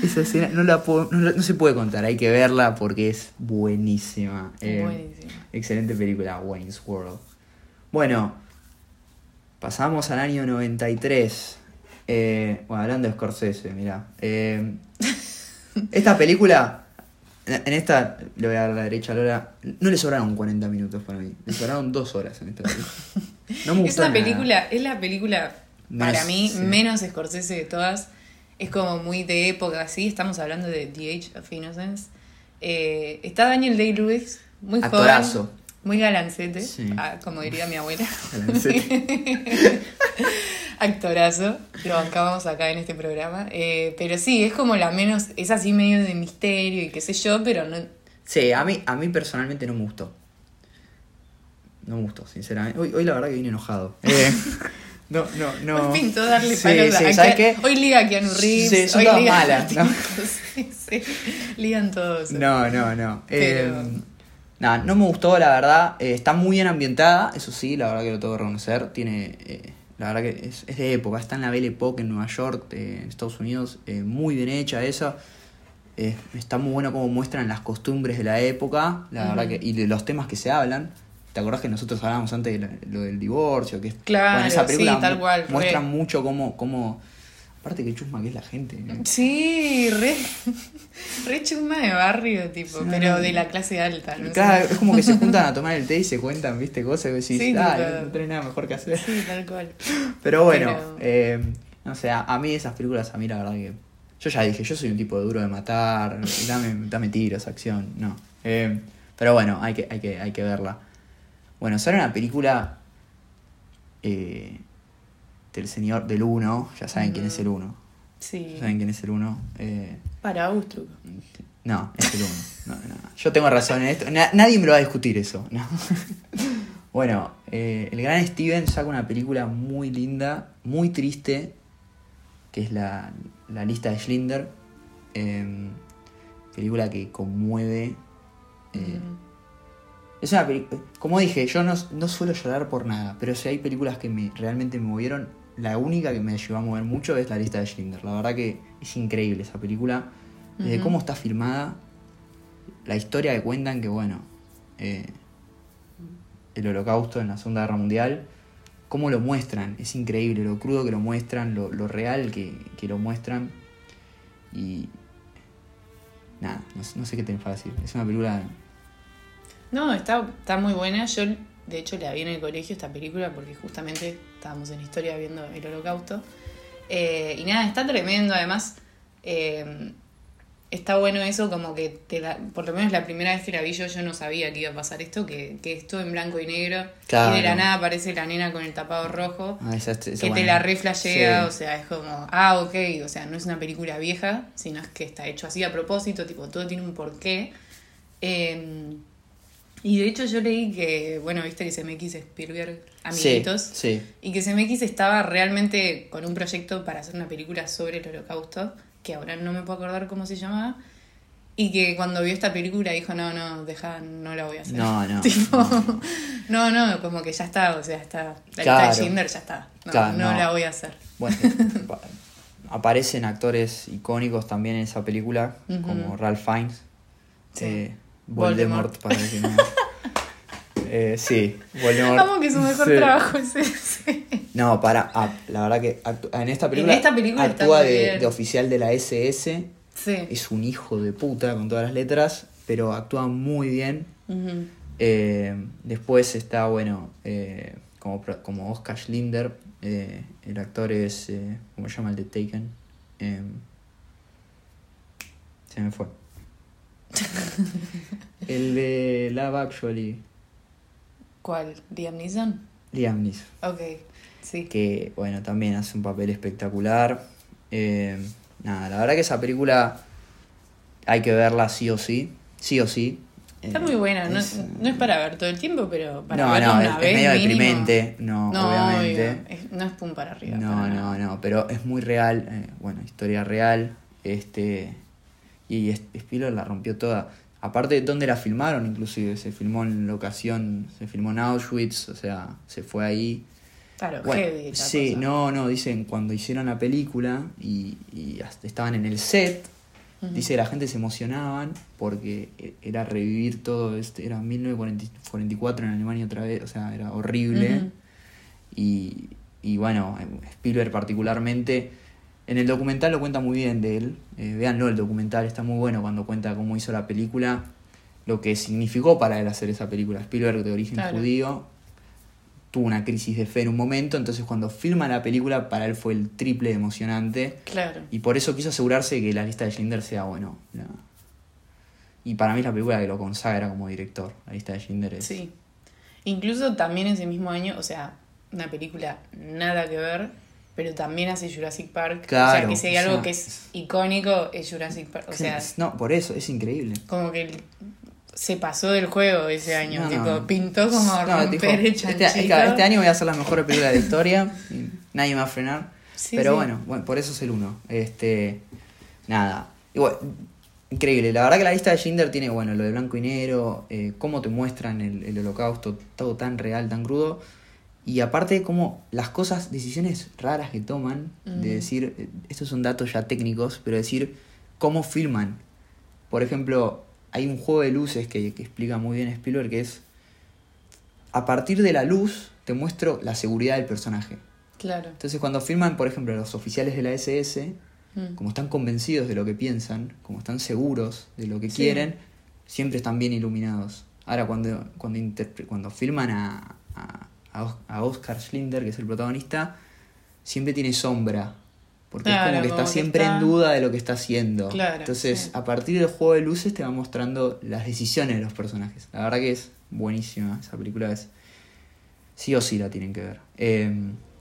A: Esa escena no, la puedo- no, no se puede contar, hay que verla porque es buenísima. Eh,
B: Buenísimo.
A: Excelente película, Wayne's World. Bueno, pasamos al año 93. Eh, bueno, hablando de Scorsese, mirá. Eh, esta película, en esta, le voy a dar la derecha a Lola, no le sobraron 40 minutos para mí, le sobraron dos horas en esta película. No me
B: Es
A: gustó
B: la
A: nada.
B: película, es la película para mí
A: sí.
B: menos Scorsese de todas. Es como muy de época, sí. Estamos hablando de The Age of Innocence. Eh, está Daniel Day-Lewis, muy
A: Actorazo.
B: joven, muy galancete,
A: Sí.
B: ah, como diría mi abuela.
A: Galancete.
B: Actorazo, lo bancábamos acá en este programa. Eh, pero sí, es como la menos, es así medio de misterio y qué sé yo, pero no.
A: Sí, a mí, a mí personalmente no me gustó. No me gustó, sinceramente. Hoy, hoy la verdad que vine enojado. Eh, no, no, no.
B: Hoy pintó darle
A: Sí,
B: palos a-
A: sí,
B: a
A: ¿sabes qué?
B: Hoy liga a Keanu Reeves.
A: Sí, son
B: hoy
A: todas
B: liga a
A: malas, ¿no?
B: sí, sí, ligan todos.
A: No, no, no.
B: Pero-
A: Eh, nada, no me gustó, la verdad. Eh, está muy bien ambientada, eso sí, la verdad que lo tengo que reconocer. Tiene, eh, la verdad que es, es de época. Está en la Belle Époque en Nueva York, eh, en Estados Unidos. muy bien hecha esa. Está muy bueno como muestran las costumbres de la época, la verdad que, y de los temas que se hablan. ¿Te acordás que nosotros hablábamos antes de la- lo del divorcio? Que,
B: Claro,
A: esa película
B: sí, tal cual,
A: muestran
B: re.
A: mucho cómo, cómo... Aparte que chusma que es la gente. ¿no?
B: Sí, re, re chuma de barrio, tipo,
A: Sí.
B: pero de la clase alta, ¿no?
A: Claro, es como que se juntan a tomar el té y se cuentan, viste, cosas y decís,
B: Sí,
A: ah, no tenés nada mejor que hacer.
B: Sí, tal cual.
A: Pero bueno,
B: Pero-
A: eh, no sé, a, a mí esas películas, a mí la verdad que. Yo ya dije, yo soy un tipo duro de matar, dame, dame tiros, acción, no. Eh, pero bueno, hay que, hay, que, hay que verla. Bueno, sale una película eh, del señor del uno, ya saben quién es el uno.
B: Sí.
A: Ya saben quién es el uno. Eh,
B: Para Austruc.
A: no, es el uno. No, no. Yo tengo razón en esto. Na- nadie me lo va a discutir eso. No. Bueno, eh, el gran Steven saca una película muy linda, muy triste, que es la, la lista de Schlinder. Em, película que conmueve. eh, Es una película. Como dije, yo no, no suelo llorar por nada, pero si hay películas que me, realmente me movieron, la única que me llevó a mover mucho es la lista de Schindler. La verdad que es increíble esa película. Desde cómo está filmada, la historia que cuentan, que bueno, eh, el holocausto en la Segunda Guerra Mundial, cómo lo muestran, es increíble, lo crudo que lo muestran, lo, lo real que, que lo muestran. Y. Nada, no, sé- no sé qué te para decir. Es una película.
B: No, está, está muy buena. Yo, de hecho, la vi en el colegio esta película porque justamente estábamos en historia viendo el holocausto. Eh, y nada, está tremendo. Además, eh, está bueno eso, como que te la- por lo menos la primera vez que la vi yo, yo no sabía que iba a pasar esto, que, que esto en blanco y negro.
A: Claro.
B: Y de la nada aparece la nena con el tapado rojo.
A: Ah, esa- esa
B: que te la reflashea,
A: Sí.
B: o sea, es como, ah, ok, o sea, no es una película vieja, sino es que está hecho así a propósito, tipo, todo tiene un porqué. Eh, y de hecho yo leí que, bueno, viste que CMX Spielberg, amiguitos,
A: Sí, sí.
B: y que CMX estaba realmente con un proyecto para hacer una película sobre el holocausto, que ahora no me puedo acordar cómo se llamaba, y que cuando vio esta película dijo, no, no, deja, no la voy a hacer.
A: No, no,
B: Tipo, no, no, como que ya está, o sea, está, la
A: Claro.
B: lista de Schindler ya está, no,
A: Claro,
B: no
A: no.
B: la voy a hacer.
A: Bueno, pa- aparecen actores icónicos también en esa película, como Ralph Fiennes,
B: Sí.
A: eh, Voldemort,
B: Voldemort.
A: para que no. Eh, sí, Voldemort.
B: Vamos que su mejor
A: Sí.
B: trabajo es ese.
A: No, para, ah, la verdad que en esta película,
B: esta película
A: actúa de, oficial de la SS,
B: Sí.
A: es un hijo de puta con todas las letras, pero actúa muy bien. Eh, después está, bueno, eh, como, pro- como Oscar Schlinder, eh, el actor es, eh, ¿cómo se llama el de Taken? Eh, se me fue. el de Love Actually,
B: ¿Cuál? ¿Liam Neeson?
A: Liam Neeson,
B: Ok, sí.
A: que, bueno, también hace un papel espectacular. Eh, nada, la verdad que esa película hay que verla sí o sí, sí o sí.
B: Está
A: Eh,
B: muy buena, no,
A: es-
B: no es para ver todo el tiempo, pero para
A: no,
B: verla
A: no,
B: una
A: es, es
B: vez
A: medio
B: mínimo.
A: deprimente, no,
B: No,
A: obviamente.
B: es- no es pum para arriba.
A: No,
B: para
A: no, no, pero es muy real, eh, bueno, historia real, este, y Spielberg la rompió toda. Aparte, ¿dónde la filmaron? Inclusive, se filmó en locación, se filmó en Auschwitz, o sea, se fue ahí.
B: Claro,
A: Bueno,
B: heavy
A: sí,
B: cosa.
A: no, no, dicen cuando hicieron la película y, estaban en el set, dice la gente se emocionaban porque e- era revivir todo, este, era 1944 en Alemania otra vez, o sea, era horrible. Y, y bueno, Spielberg particularmente, en el documental lo cuenta muy bien de él. Eh, véanlo, el documental está muy bueno cuando cuenta cómo hizo la película, lo que significó para él hacer esa película. Spielberg de origen
B: Claro.
A: judío tuvo una crisis de fe en un momento, entonces cuando filma la película para él fue el triple de emocionante
B: Claro.
A: y por eso quiso asegurarse que la lista de Schindler sea bueno. la- Y para mí es la película que lo consagra como director. La lista de Schindler es...
B: Sí. Incluso también ese mismo año, o sea, una película nada que ver, pero también hace Jurassic Park. o sea,
A: Claro,
B: que si hay algo
A: sea,
B: que es icónico es Jurassic Park. O sea,
A: no, por eso, es increíble.
B: como que se pasó del juego ese año.
A: No,
B: tipo,
A: no.
B: pintó como
A: No,
B: romper
A: dijo,
B: el
A: este,
B: chanchito.
A: este año voy a hacer la mejor película de la historia. y nadie me va a frenar.
B: Sí,
A: Pero
B: sí.
A: bueno, bueno, por eso es el uno. Este, nada. Igual, increíble. La verdad que la lista de Schindler tiene, bueno, lo de blanco y negro, eh, cómo te muestran el, el holocausto, todo tan real, tan crudo. Y aparte, como las cosas, decisiones raras que toman,
B: Mm.
A: de decir, eh, estos son datos ya técnicos, pero decir cómo filman. Por ejemplo, hay un juego de luces que, que explica muy bien Spielberg, que es, a partir de la luz, te muestro la seguridad del personaje.
B: Claro.
A: Entonces cuando filman, por ejemplo, los oficiales de la SS,
B: Mm.
A: como están convencidos de lo que piensan, como están seguros de lo que
B: Sí.
A: quieren, siempre están bien iluminados. Ahora cuando, cuando, cuando filman a, a, a Os- a Oscar Schlinder, que es el protagonista, siempre tiene sombra. Porque
B: Claro,
A: es como que
B: como
A: está
B: que
A: siempre
B: está-
A: en duda de lo que está haciendo.
B: Claro,
A: Entonces,
B: sí.
A: a partir del juego de luces te va mostrando las decisiones de los personajes. La verdad que es buenísima. Esa película es. Sí o sí la tienen que ver. Eh,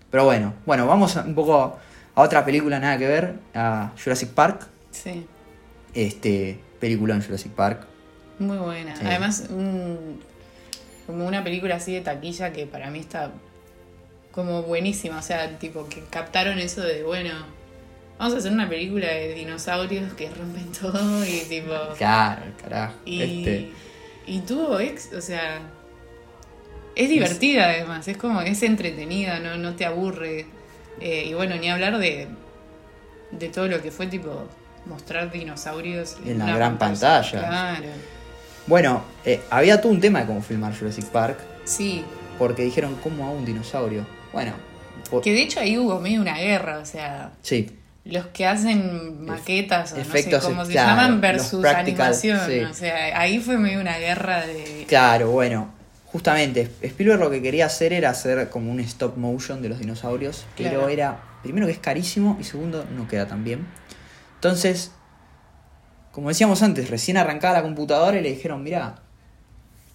A: pero bueno, bueno, vamos a- un poco a otra película nada que ver, a Jurassic Park.
B: Sí.
A: Este, película en Jurassic Park.
B: Muy buena. Además, un- como una película así de taquilla que para mí está como buenísima. O sea, tipo, que captaron eso de, bueno, vamos a hacer una película de dinosaurios que rompen todo y tipo.
A: Claro, carajo.
B: Y,
A: Este,
B: y tuvo ex, o sea. Es divertida además, es como, es entretenida, no, no te aburre. Eh, y bueno, ni hablar de, de todo lo que fue tipo mostrar dinosaurios
A: En la gran pantalla.
B: Claro.
A: Bueno, eh, había todo un tema de cómo filmar Jurassic Park,
B: Sí,
A: porque dijeron, ¿cómo a un dinosaurio? Bueno, por-
B: que de hecho ahí hubo medio una guerra, o sea,
A: sí,
B: los que hacen maquetas o
A: efectos,
B: no sé cómo se
A: claro,
B: llaman versus animación,
A: sí.
B: o sea, ahí fue medio una guerra de...
A: claro, bueno. Justamente, Spielberg lo que quería hacer era hacer como un stop motion de los dinosaurios, pero era, primero que es carísimo y segundo no queda tan bien. Entonces, como decíamos antes, recién arrancaba la computadora y le dijeron, mira,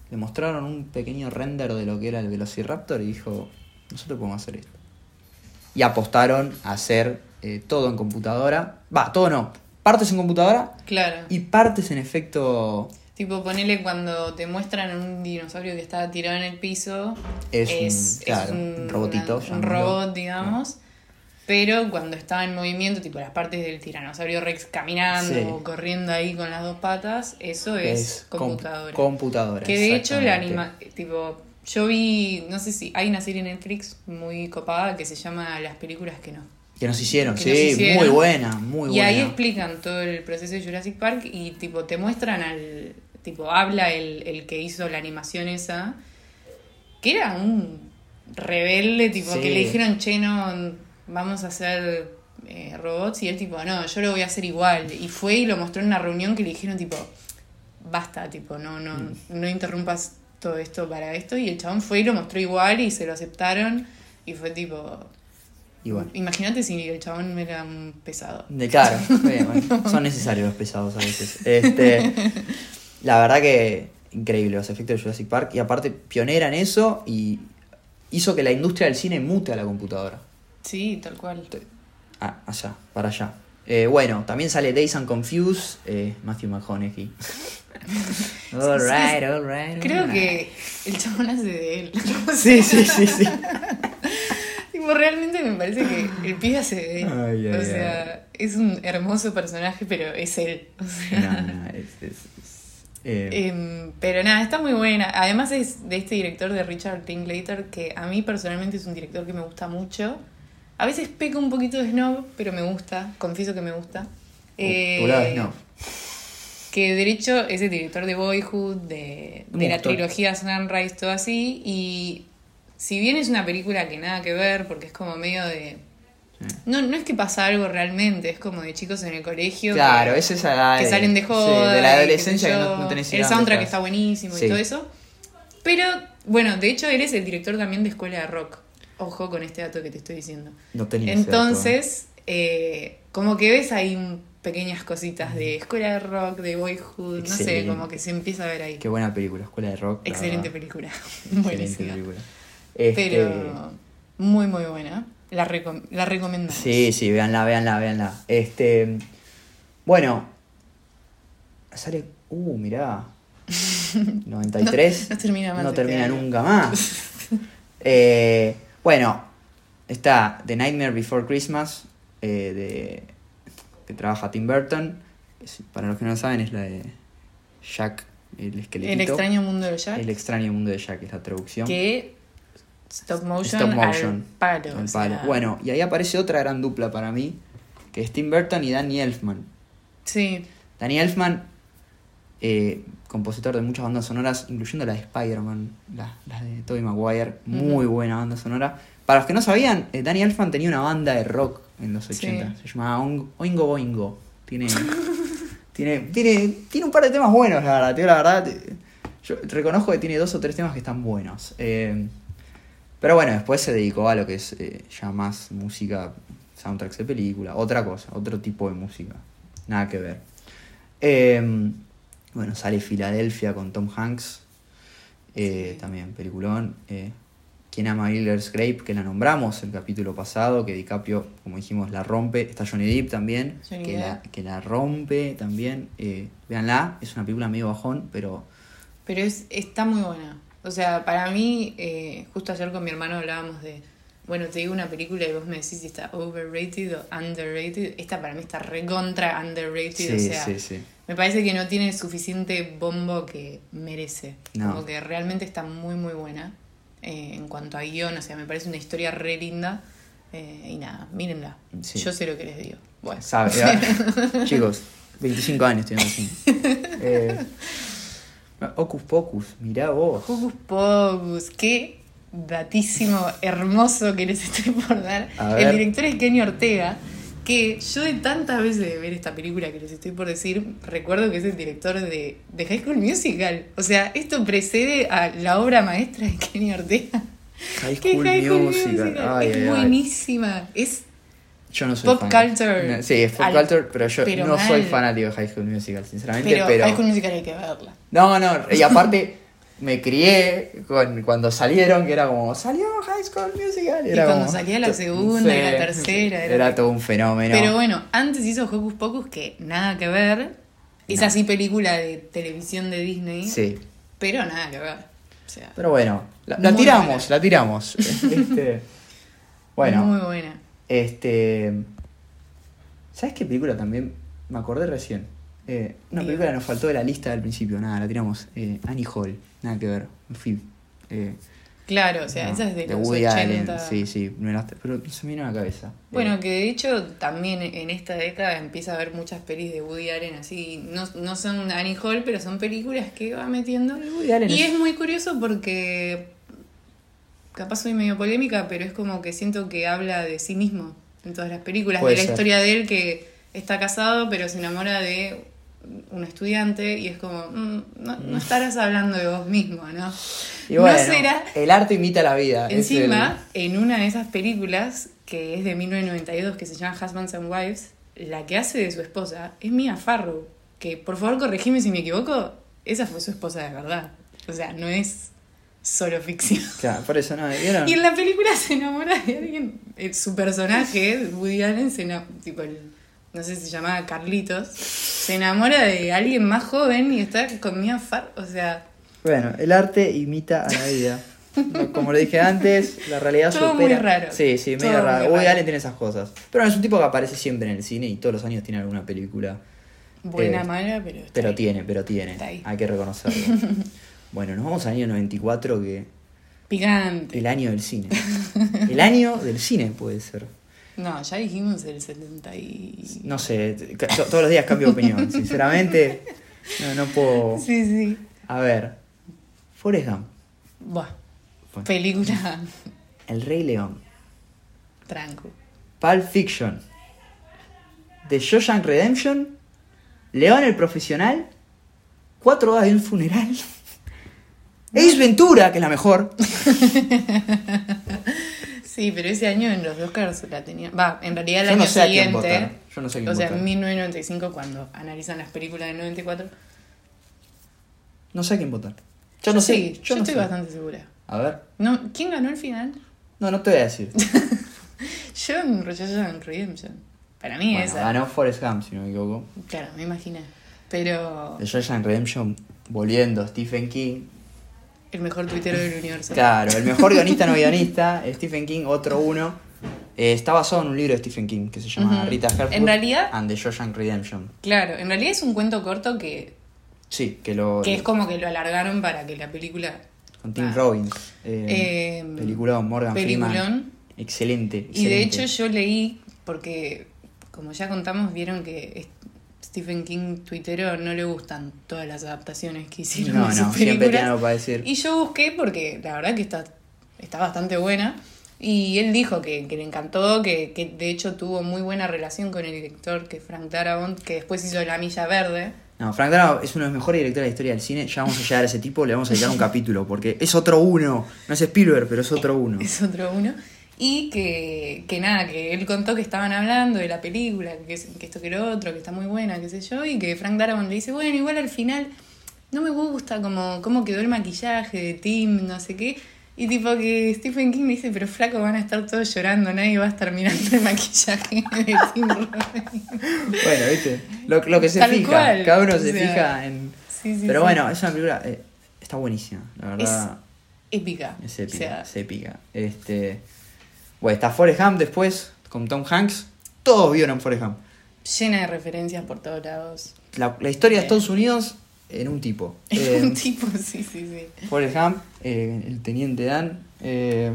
A: le mostraron un pequeño render de lo que era el Velociraptor y dijo, nosotros podemos hacer esto. Y apostaron a hacer eh, todo en computadora. Va, todo no. Partes en computadora
B: Claro.
A: y partes en efecto...
B: Tipo, ponele cuando te muestran un dinosaurio que está tirado en el piso.
A: Es un- claro, un robotito,
B: Un robot, digamos. Pero cuando estaba en movimiento, tipo las partes del tiranosaurio Rex caminando
A: Sí.
B: o corriendo ahí con las dos patas, eso es,
A: comp-
B: computadora.
A: computadora.
B: que de hecho la anima... Tipo, yo vi, no sé si hay una serie en Netflix muy copada que se llama Las películas que no.
A: Que nos hicieron,
B: que
A: sí,
B: nos hicieron.
A: muy buena, muy
B: y
A: buena.
B: ahí explican todo el proceso de Jurassic Park y tipo te muestran al tipo habla el, el que hizo la animación esa que era un rebelde tipo
A: Sí.
B: que le dijeron che no vamos a hacer eh, robots y él tipo no yo lo voy a hacer igual y fue y lo mostró en una reunión que le dijeron tipo basta tipo no no
A: Mm.
B: no interrumpas todo esto para esto y el chabón fue y lo mostró igual y se lo aceptaron y fue tipo
A: bueno,
B: Imagínate si el chabón era un pesado.
A: de claro, bien, bueno, son necesarios los pesados a veces. Este, la verdad que increíble los efectos de Jurassic Park y aparte pionera en eso y hizo que la industria del cine mute a la computadora.
B: Sí, tal cual.
A: Ah, allá, para allá. Eh, bueno, también sale Days and Confused, eh, Matthew McConaughey. alright, alright.
B: Creo
A: alright.
B: que el chabón hace de él.
A: Sí, sí, sí, sí.
B: Tipo, realmente me parece que el pibe hace de él. O sea, es un hermoso personaje, pero es él. O sea,
A: No, no, es, es- es- eh,
B: em, pero nada, está muy buena. Además es de este director de Richard Linklater, que a mí personalmente es un director que me gusta mucho. A veces peca un poquito de snob, pero me gusta, confieso que me gusta. Eh,
A: no.
B: Que de hecho es el director de Boyhood, de, la trilogía Sunrise, todo así. Y si bien es una película que nada que ver, porque es como medio de.
A: Sí.
B: No, no es que pasa algo realmente, es como de chicos en el colegio.
A: Claro,
B: que,
A: es esa edad
B: que
A: de-
B: salen de
A: sí,
B: joda.
A: de la adolescencia que
B: yo.
A: no, no tenés idea
B: El soundtrack está buenísimo
A: Sí.
B: y todo eso. Pero, bueno, de hecho, él es el director también de Escuela de Rock. Ojo con este dato que te estoy diciendo.
A: No tenía dato.
B: Entonces, eh, como que ves ahí pequeñas cositas de escuela de rock, de boyhood, no sé, como que se empieza a ver ahí.
A: Qué buena película, Escuela de Rock.
B: Excelente
A: verdad.
B: película, buenísima.
A: película. Este,
B: Pero muy, muy buena. La, recom- la recomendamos.
A: Sí, sí, véanla, véanla, véanla. Este. Bueno. Sale. Uh, mirá. 93.
B: No- no termina más
A: No
B: este
A: termina nunca más. Eh, bueno, está The Nightmare Before Christmas. eh, de, que trabaja Tim Burton. Para los que no lo saben, es la de Jack, el esqueletito.
B: El extraño mundo de Jack.
A: El extraño mundo de Jack es la traducción.
B: Que stop motion,
A: Stop motion.
B: al palo.
A: Al
B: o sea,
A: palo. Bueno, y ahí aparece otra gran dupla para mí, que es Tim Burton y Danny Elfman.
B: Sí,
A: Danny Elfman, eh, compositor de muchas bandas sonoras, incluyendo la de Spider-Man, las las de Tobey Maguire, muy buena banda sonora. Para los que no sabían, eh, Danny Elfman tenía una banda de rock en los
B: Sí.
A: 80, se llamaba Oing- Oingo Boingo. Tiene, tiene, tiene, tiene un par de temas buenos, la verdad. Tío, la verdad, eh, yo reconozco que tiene dos o tres temas que están buenos. Eh, pero bueno, después se dedicó a lo que es eh, ya más música, soundtracks de película, otra cosa, otro tipo de música. Nada que ver. Eh, bueno, sale Filadelfia con Tom Hanks. eh,
B: Sí.
A: También peliculón. Eh, Quien ama a Grape, que la nombramos el capítulo pasado, que DiCaprio, como dijimos, la rompe. Está Johnny Depp también,
B: Johnny
A: que, la, que la rompe también. Eh, véanla, es una película medio bajón, pero
B: pero es, está muy buena. O sea, para mí, eh, justo ayer con mi hermano hablábamos de, bueno, te digo una película y vos me decís si está overrated o underrated. Esta para mí está recontra underrated,
A: Sí,
B: o sea,
A: sí, sí.
B: Me parece que no tiene suficiente bombo que merece.
A: No.
B: Como que realmente está muy, muy buena eh, en cuanto a guion. O sea, me parece una historia re linda. Eh, y nada, mírenla.
A: Sí.
B: Yo sé lo que les digo. Bueno.
A: Chicos, 25 años estoy así. Eh, Ocus Pocus, mirá vos.
B: Hocus Pocus, qué datísimo, hermoso que les estoy por dar. El director es Kenny Ortega, que yo de tantas veces de ver esta película que les estoy por decir, recuerdo que es el director de, de High School Musical. O sea, esto precede a la obra maestra de Kenny Ortega.
A: High School
B: High School
A: Musical. Ay,
B: es
A: ay, ay.
B: buenísima. Es
A: Yo no soy
B: Pop
A: fan.
B: culture.
A: No, Sí, es pop
B: Al-
A: culture, pero yo
B: pero
A: no soy fanático de High School Musical, sinceramente.
B: pero,
A: Pero,
B: High School Musical hay que verla.
A: No, no, y aparte me crié con, cuando salieron, que era como, salió High School Musical.
B: Y
A: Era
B: cuando
A: como-
B: salía la segunda y la
A: Sí,
B: tercera, era-
A: Era todo un fenómeno.
B: Pero bueno, antes hizo Hocus Pocus que nada que ver. Es
A: No.
B: así película de televisión de Disney,
A: Sí.
B: pero nada que ver. O sea,
A: Pero bueno, la, tiramos,
B: buena.
A: la tiramos. Este, bueno,
B: muy buena.
A: este. ¿Sabes qué película también? Me acordé recién. Eh, una película que nos faltó de la lista del principio, nada, la tiramos. Eh, Annie Hall, nada que ver. Me fui. Eh,
B: Claro, o sea,
A: no,
B: esa es de, los
A: Woody
B: 80.
A: Allen, sí, sí, pero se me vino a la cabeza.
B: Bueno,
A: Eh,
B: que de hecho también en esta década empieza a haber muchas pelis de Woody Allen así. No, no son Annie Hall, pero son películas que va metiendo.
A: Woody Allen
B: Y
A: es-
B: es muy curioso porque capaz soy medio polémica, pero es como que siento que habla de sí mismo en todas las películas,
A: Puede
B: de la
A: ser.
B: historia de él que está casado pero se enamora de un estudiante y es como, mm, no, no estarás hablando de vos mismo, ¿no?
A: y bueno,
B: no será...
A: el arte imita la vida.
B: Encima, en una de esas películas, que es de 1992, que se llama Husbands and Wives, la que hace de su esposa es Mia Farrow, que por favor corregime si me equivoco, esa fue su esposa de verdad. O sea, no es solo ficción.
A: claro, por eso no, ¿vieron?
B: Y en la película se enamora de alguien, eh, su personaje, Woody Allen, se ena- tipo el- no sé si se llamaba Carlitos, se enamora de alguien más joven y está con Mia Farrow, o sea,
A: Bueno, el arte imita a la vida. Como lo dije antes, la realidad
B: Todo
A: supera.
B: muy raro.
A: Sí, sí, medio
B: Todo
A: raro. Woody. Allen tiene esas cosas. Pero no, es un tipo que aparece siempre en el cine y todos los años tiene alguna película.
B: buena,
A: Eh,
B: mala, pero... está
A: Pero
B: ahí.
A: tiene, pero tiene.
B: Está ahí.
A: Hay que reconocerlo. bueno, nos vamos al año 94, que
B: Picante.
A: el año del cine. El año del cine puede ser.
B: No, ya dijimos el 70 y...
A: No sé, todos los días cambio de opinión. Sinceramente, no, no puedo.
B: Sí, sí.
A: A ver, Forrest Gump,
B: Buah.
A: Bueno.
B: Película
A: El Rey León,
B: tranco.
A: Pulp Fiction, The Shawshank Redemption, León el Profesional, Cuatro horas de un funeral, Ace Ventura, que es la mejor.
B: Sí, pero ese año en los Oscars la tenía... Va, en realidad el
A: Yo
B: año
A: no sé a quién
B: siguiente...
A: votar. Yo no sé a quién
B: o sea,
A: votar.
B: en 1995, cuando analizan las películas del 94...
A: No sé a quién votar. Yo no sé.
B: Sí, yo,
A: no
B: estoy
A: sé.
B: bastante segura.
A: A ver.
B: No, ¿Quién ganó el final?
A: No, no te voy a decir.
B: En Shawshank Redemption. Para mí
A: Bueno,
B: esa.
A: ganó Forrest Gump, si no me equivoco.
B: Claro, me imaginé. Pero
A: The Redemption, volviendo, Stephen King.
B: El mejor tuitero del universo.
A: Claro, el mejor guionista no guionista, Stephen King, otro uno. Eh, está basado en un libro de Stephen King que se llama
B: Ujú.
A: Rita Hayworth
B: En realidad-
A: and the Shawshank Redemption.
B: Claro, en realidad es un cuento corto que,
A: Sí, que lo...
B: que es como que lo alargaron para que la película...
A: Con Tim
B: Ah.
A: Robbins. Eh,
B: Eh,
A: peliculón, Morgan Freeman.
B: Peliculón.
A: Excelente,
B: Y de
A: excelente.
B: hecho yo leí, porque como ya contamos, vieron que Stephen King, tuitero, no le gustan todas las adaptaciones que hicieron
A: No,
B: de sus
A: no, siempre tiene algo para decir.
B: Y yo busqué porque la verdad que está, está bastante buena. Y él dijo que, que le encantó, que, que de hecho tuvo muy buena relación con el director, que Frank Darabont, que después hizo La Milla Verde.
A: No, Frank Darabont es uno de los mejores directores de la historia del cine. Ya vamos a llegar a ese tipo, le vamos a dedicar un capítulo, porque es otro uno. No es Spielberg, pero es otro uno.
B: Es otro uno. Y que, que nada, que él contó que estaban hablando de la película, que, es- que esto que lo otro, que está muy buena, qué sé yo, y que Frank Darabont le dice, bueno, igual al final no me gusta como cómo quedó el maquillaje de Tim, no sé qué. Y tipo que Stephen King le dice, pero flaco, van a estar todos llorando, nadie va a estar mirando el maquillaje de Tim.
A: Bueno, viste, lo, lo que se
B: Tal
A: fija,
B: cual,
A: cada uno
B: o
A: se
B: sea,
A: fija en...
B: Sí, sí,
A: Pero
B: sí.
A: bueno, es una película, eh, está buenísima, la verdad.
B: épica.
A: Es épica,
B: O sea,
A: es épica. Este, bueno, está Forrest Gump después, con Tom Hanks. Todos vieron Forrest Gump.
B: llena de referencias por todos lados.
A: La, la historia de
B: Sí.
A: Estados Unidos en un tipo. Eh,
B: Un tipo, sí, sí, sí.
A: Forrest Gump, eh, el teniente Dan. Eh,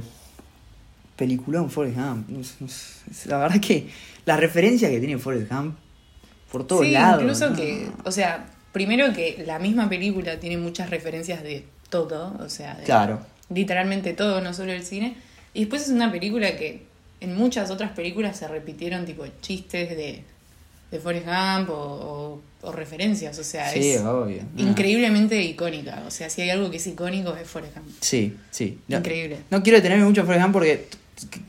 A: peliculón Forrest Gump. No no. La verdad que la referencia que tiene Forrest Gump por todos
B: sí,
A: lados.
B: incluso
A: ¿no?
B: que, o sea, primero que la misma película tiene muchas referencias de todo, o sea, de
A: Claro.
B: literalmente todo, no solo el cine. Y después es una película que en muchas otras películas se repitieron tipo chistes de, de Forrest Gump o, o- o referencias, o sea,
A: Sí,
B: es
A: obvio. Ah.
B: increíblemente icónica. O sea, si hay algo que es icónico es Forrest Gump.
A: Sí, sí. No,
B: Increíble.
A: No quiero detenerme mucho en Forrest Gump porque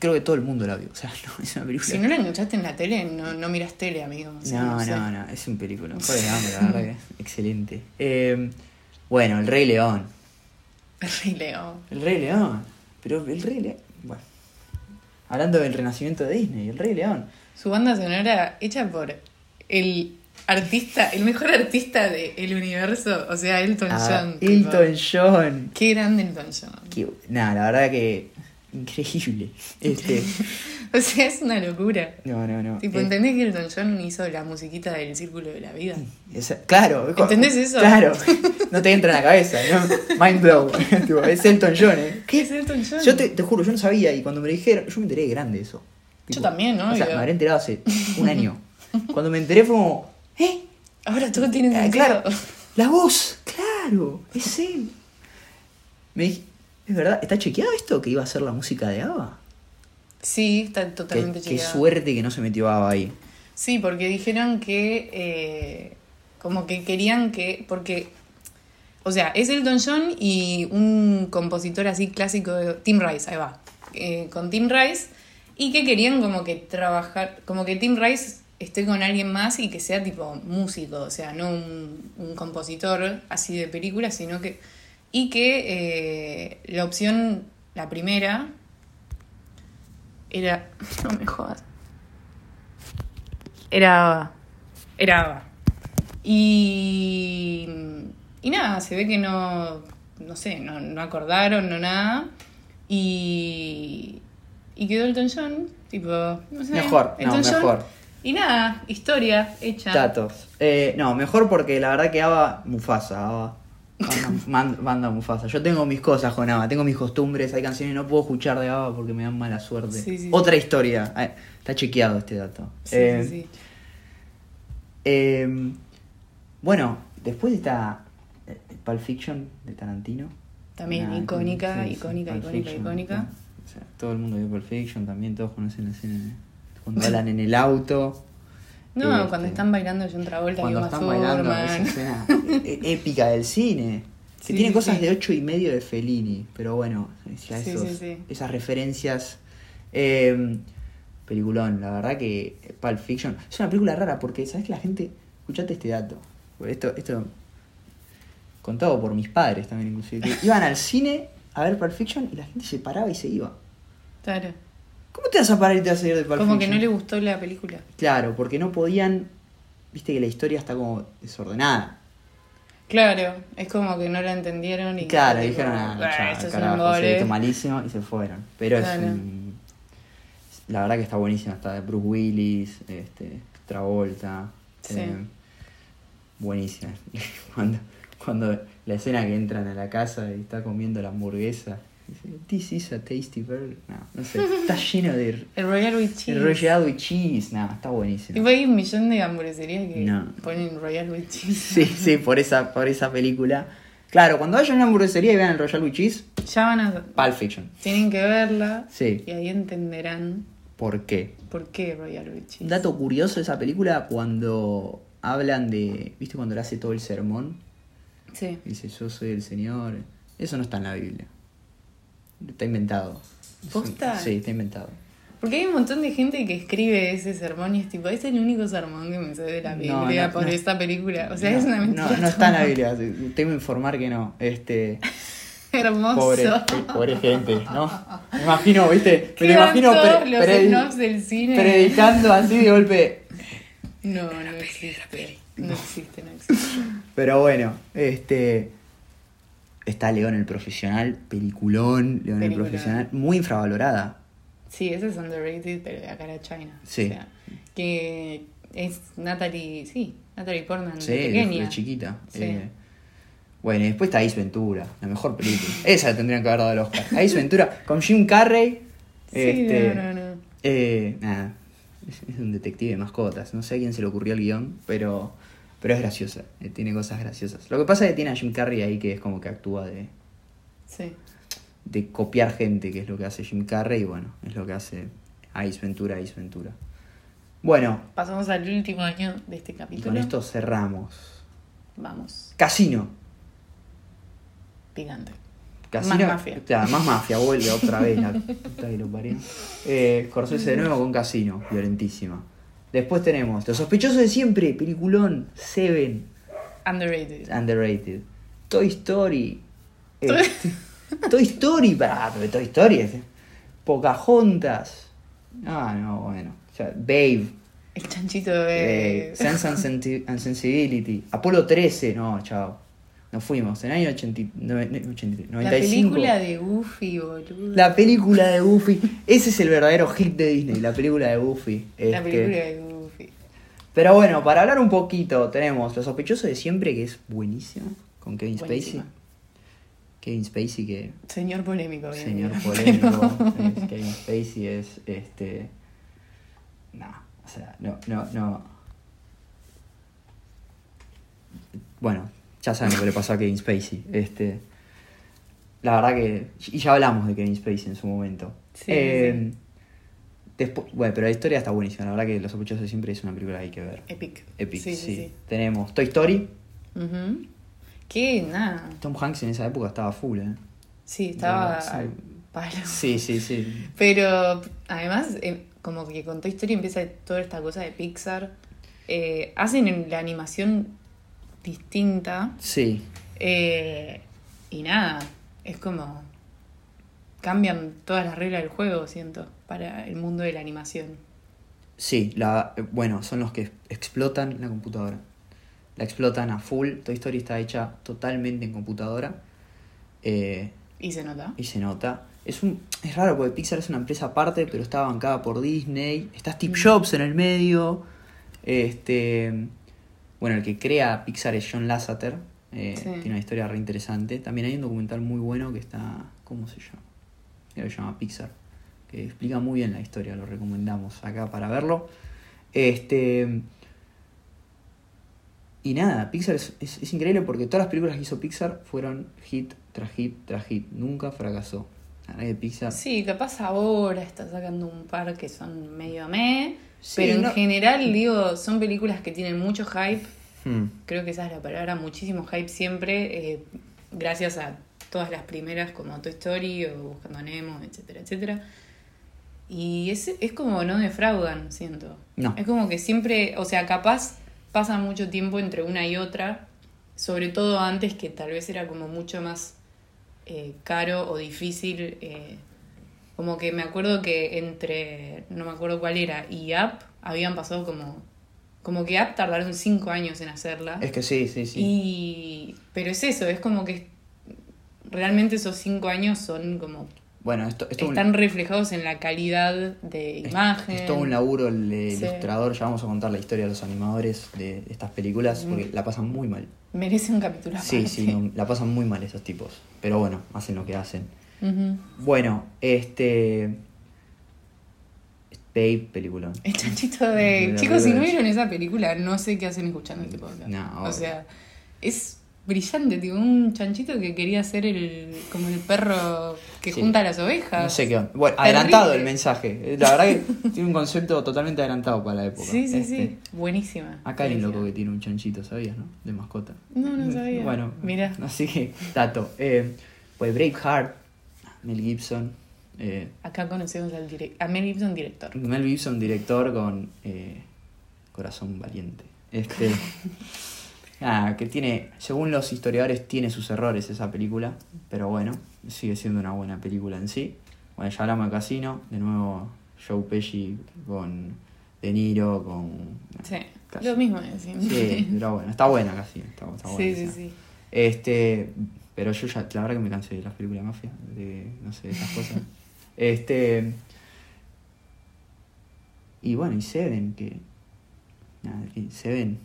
A: creo que todo el mundo la vio. O sea, no, es una película.
B: Si no la enganchaste en la tele, no, no miras tele, amigo. O sea,
A: No,
B: sé.
A: no, no, es un película. Forrest Gump, la verdad que excelente. Eh, bueno, El Rey León.
B: El Rey León.
A: El Rey León. Pero el Rey León. Bueno. Hablando del renacimiento de Disney, El Rey León.
B: Su banda sonora hecha por el artista, el mejor artista del universo, o sea, Elton
A: Ah,
B: John. tipo.
A: Elton John.
B: Qué grande Elton John.
A: Qué- Nada, la verdad que. Increíble. Este.
B: O sea, es una locura.
A: No, no, no.
B: Tipo,
A: Eh,
B: ¿entendés que Elton John hizo la musiquita del Círculo de la Vida?
A: esa- claro.
B: ¿Entendés eso?
A: Claro. No te entra en la cabeza, ¿no? Mind blow. Tipo, es Elton John, ¿eh?
B: ¿Qué es Elton John?
A: Yo te, te juro, yo no sabía y cuando me lo dijeron, yo me enteré de grande eso.
B: Yo también, ¿no?
A: O sea, me habré enterado hace un año. Cuando me enteré fue como, ¿eh?
B: Ahora todo tiene
A: Ah,
B: sentido.
A: claro, la voz, claro, es él. Me dije, ¿es verdad? ¿Está chequeado esto que iba a ser la música de ABBA?
B: Sí, está
A: Qué,
B: totalmente
A: qué
B: chequeado.
A: suerte que no se metió ABBA ahí.
B: Sí, porque dijeron que eh, como que querían que, porque, o sea, es Elton John y un compositor así clásico de Tim Rice, ahí va, eh, con Tim Rice, y que querían como que trabajar, como que Tim Rice esté con alguien más y que sea tipo músico, o sea, no un, un compositor así de películas, sino que, y que eh, la opción, la primera, era, no me jodas. Era. Era Ava. Y. Y nada, se ve que no. No sé, no, no acordaron, no nada. Y. Y quedó Elton John, tipo. No sé.
A: Mejor, no,
B: Elton John.
A: mejor.
B: Y nada, historia hecha.
A: Datos. Eh, no, mejor porque la verdad que ABBA, Mufasa, ABBA. Banda, banda Mufasa. Yo tengo mis cosas con ABBA, tengo mis costumbres, hay canciones que no puedo escuchar de ABBA porque me dan mala suerte.
B: Sí, sí,
A: Otra historia. Eh, está chequeado este dato.
B: Sí,
A: Eh,
B: sí, sí.
A: Eh, bueno, después está eh, Pulp Fiction de Tarantino.
B: También icónica, icónica,
A: Pulp
B: icónica, icónica.
A: O sea, todo el mundo vio Pulp Fiction también, todos conocen la escena cuando hablan en el auto.
B: No,
A: Este,
B: cuando están bailando John Travolta y
A: cuando están bailando esa escena e- épica del cine. Que
B: Sí,
A: tiene cosas
B: sí.
A: de ocho y medio de Fellini, pero bueno, esos- esas referencias. eh, peliculón, la verdad que Pulp Fiction es una película rara porque, ¿sabes que la gente? Escuchate este dato. Esto, esto contado por mis padres también, inclusive. que iban al cine a ver Pulp Fiction y la gente se paraba y se iba.
B: Claro.
A: ¿Cómo te vas a parar y te vas a ir de Pulp
B: Como que no le gustó la película.
A: Claro, porque no podían. Viste que la historia está como desordenada.
B: Claro, es como que no la entendieron y
A: Claro,
B: tipo,
A: dijeron, ah,
B: "Ah,
A: ya,
B: esto es un
A: carajo, se
B: embole".
A: esto malísimo y se fueron. Pero
B: Claro.
A: es un- La verdad que está buenísima, está de Bruce Willis, este, Travolta.
B: Sí.
A: eh, buenísima. Cuando, cuando la escena que entran a la casa y está comiendo la hamburguesa. This is a tasty burger. No, no sé. Está lleno de
B: El Royal with Cheese.
A: el rollado y cheese. No, está buenísimo.
B: Tipo, hay un millón de hamburgueserías que
A: No.
B: ponen Royal with Cheese.
A: Sí, sí, por esa, por esa película. Claro, cuando vayan a una hamburguesería y vean el Royal with Cheese,
B: Ya van a.
A: Pulp Fiction.
B: Tienen que verla.
A: Sí.
B: Y ahí entenderán
A: ¿Por qué?
B: por qué Royal with Cheese.
A: Un dato curioso de esa película cuando hablan de. ¿Viste cuando le hace todo el sermón?
B: Sí.
A: Dice, yo soy el Señor. Eso no está en la Biblia. Está inventado.
B: ¿Posta?
A: Sí, está inventado.
B: Porque hay un montón de gente que escribe ese sermón y es tipo, es el único sermón que me sé de la Biblia
A: no,
B: por
A: no.
B: esta película. O sea, es una mentira.
A: No, no está en la Biblia. Tengo que informar que no. Este.
B: Hermoso.
A: Pobre, pobre gente, ¿no? Me imagino, ¿viste?
B: ¿Qué
A: Me imagino
B: todos
A: pre-
B: los snobs del cine?
A: predicando así de golpe.
B: No, no existe. No existe, no existe.
A: Pero bueno, este. Está León el Profesional, peliculón, León el. Profesional, muy infravalorada.
B: Sí, ese es underrated, pero de acá era China.
A: Sí.
B: O sea, que es Natalie, sí, Natalie Portman
A: Sí,
B: de
A: de,
B: pequeña.
A: de chiquita.
B: Sí.
A: Eh, bueno, y después está Ace Ventura, la mejor película. Esa tendrían que haber dado el Oscar. Ace Ventura con Jim Carrey.
B: Sí,
A: este,
B: no, no, no.
A: eh, nada, es, es un detective de mascotas. No sé a quién se le ocurrió el guion, pero, pero es graciosa. eh, tiene cosas graciosas. Lo que pasa es que tiene a Jim Carrey ahí que es como que actúa de,
B: Sí.
A: de copiar gente, que es lo que hace Jim Carrey, y bueno, es lo que hace Ace Ventura, Ace Ventura. Bueno,
B: Pasamos al último año de este
A: y
B: capítulo.
A: con esto cerramos.
B: Vamos,
A: Casino.
B: picante.
A: Casino,
B: Más mafia.
A: Claro, más mafia, vuelve otra vez la puta que lo parió. Eh, Scorsese de nuevo con Casino, violentísima. Después tenemos Los sospechosos de siempre, peliculón, Seven,
B: Underrated.
A: underrated. Toy Story. este, Toy Story, pará, pero Toy Story es. Pocahontas. Ah, no, bueno. O sea, Babe.
B: El chanchito de...
A: eh, Sense and Sensibility. Apolo 13, no, chao. Nos fuimos. En el año 80, no, 83, 95.
B: La película de Goofy, boludo.
A: La película de Goofy. Ese es el verdadero hit de Disney, la película de Goofy.
B: La
A: Este,
B: película de Goofy.
A: Pero bueno, para hablar un poquito, tenemos Los sospechosos de siempre, que es buenísima, con Kevin
B: Buenísima.
A: Spacey. Kevin Spacey, que
B: Señor polémico. bien,
A: señor
B: bien.
A: polémico. es- Kevin Spacey es este. No, o sea, no, no, no. Bueno, ya saben lo que le pasó a Kevin Spacey. Este. La verdad que. Y ya hablamos de Kevin Spacey en su momento.
B: Sí,
A: Eh, Después, bueno, pero la historia está buenísima. La verdad que Los sospechosos siempre es una película que hay que ver.
B: Epic.
A: Epic, sí. Tenemos Toy Story.
B: Ujú. Que nada.
A: Tom Hanks en esa época estaba full, ¿eh?
B: Sí, estaba al palo.
A: Sí, sí, sí.
B: Pero además, eh, como que con Toy Story empieza toda esta cosa de Pixar. Eh, hacen en la animación distinta.
A: Sí,
B: eh, y nada, es como. Cambian todas las reglas del juego, siento, para el mundo de la animación.
A: sí. La, bueno, son los que explotan la computadora. La explotan a full. Toy Story está hecha totalmente en computadora. eh,
B: Y se nota.
A: y se nota. Es, un, es raro porque Pixar es una empresa aparte, pero está bancada por Disney. Está Steve
B: Mm.
A: Jobs en el medio. Este, bueno, el que crea Pixar es John Lasseter. eh,
B: Sí.
A: Tiene una historia re interesante. También hay un documental muy bueno que está. ¿Cómo se llama? Creo que se llama Pixar. Que explica muy bien la historia. Lo recomendamos acá para verlo. Este. Y nada, Pixar es, es- es increíble porque todas las películas que hizo Pixar fueron hit tras hit tras hit. Nunca fracasó. La verdad que Pixar.
B: Sí, capaz ahora está sacando un par que son medio meh.
A: Sí,
B: pero en
A: no-
B: general, digo, son películas que tienen mucho hype.
A: Hmm.
B: Creo que esa es la palabra, muchísimo hype siempre. eh, gracias a todas las primeras como Toy Story o Buscando a Nemo, etcétera, etcétera. Y es, es como no defraudan, siento.
A: No.
B: Es como que siempre, o sea, capaz pasa mucho tiempo entre una y otra, sobre todo antes que tal vez era como mucho más eh, caro o difícil. eh, como que me acuerdo que entre, no me acuerdo cuál era, y App habían pasado como, como que App tardaron cinco años en hacerla.
A: Es que sí, sí, sí.
B: Y, pero es eso, es como que realmente esos cinco años son como,
A: Bueno, esto, esto un-
B: están reflejados en la calidad de imagen.
A: Es todo un laburo el
B: Sí.
A: ilustrador. Ya vamos a contar la historia de los animadores de estas películas porque
B: Mm.
A: la pasan muy mal.
B: Merece un capítulo
A: Sí,
B: aparte.
A: sí, no, la pasan muy mal esos tipos. Pero bueno, hacen lo que hacen. Bueno, este. Babe, película.
B: El chanchito
A: De
B: Chicos, si no vieron esa película, no sé qué hacen escuchando este podcast.
A: No,
B: o sea, es brillante, tipo, un chanchito que quería ser el como el perro que
A: Sí.
B: junta las ovejas.
A: No sé qué onda. Bueno,
B: Terrible.
A: adelantado el mensaje. La verdad que tiene un concepto totalmente adelantado para la época.
B: Sí, sí,
A: Este,
B: sí. Buenísima.
A: Acá hay un loco que tiene un chanchito, ¿sabías, no? De mascota.
B: No, no sabía.
A: Bueno,
B: Mira.
A: Así que, dato. Eh, pues Braveheart, Mel Gibson. eh,
B: Acá conocemos al a Mel Gibson, director.
A: Mel Gibson, director con eh, Corazón Valiente. Este. nada, que tiene, según los historiadores, tiene sus errores esa película. Pero bueno, sigue siendo una buena película en sí. Bueno, ya hablamos de Casino. De nuevo, Joe Pesci con De Niro, con.
B: Sí,
A: Casi.
B: lo mismo de siempre.
A: Sí, pero bueno, está buena Casino. Está, está buena
B: sí, sí, sí.
A: Este, Pero yo ya, la verdad que me cansé de las películas de mafia, de, no sé, de esas cosas. este. Y bueno, y Seven, que. Nada, Seven,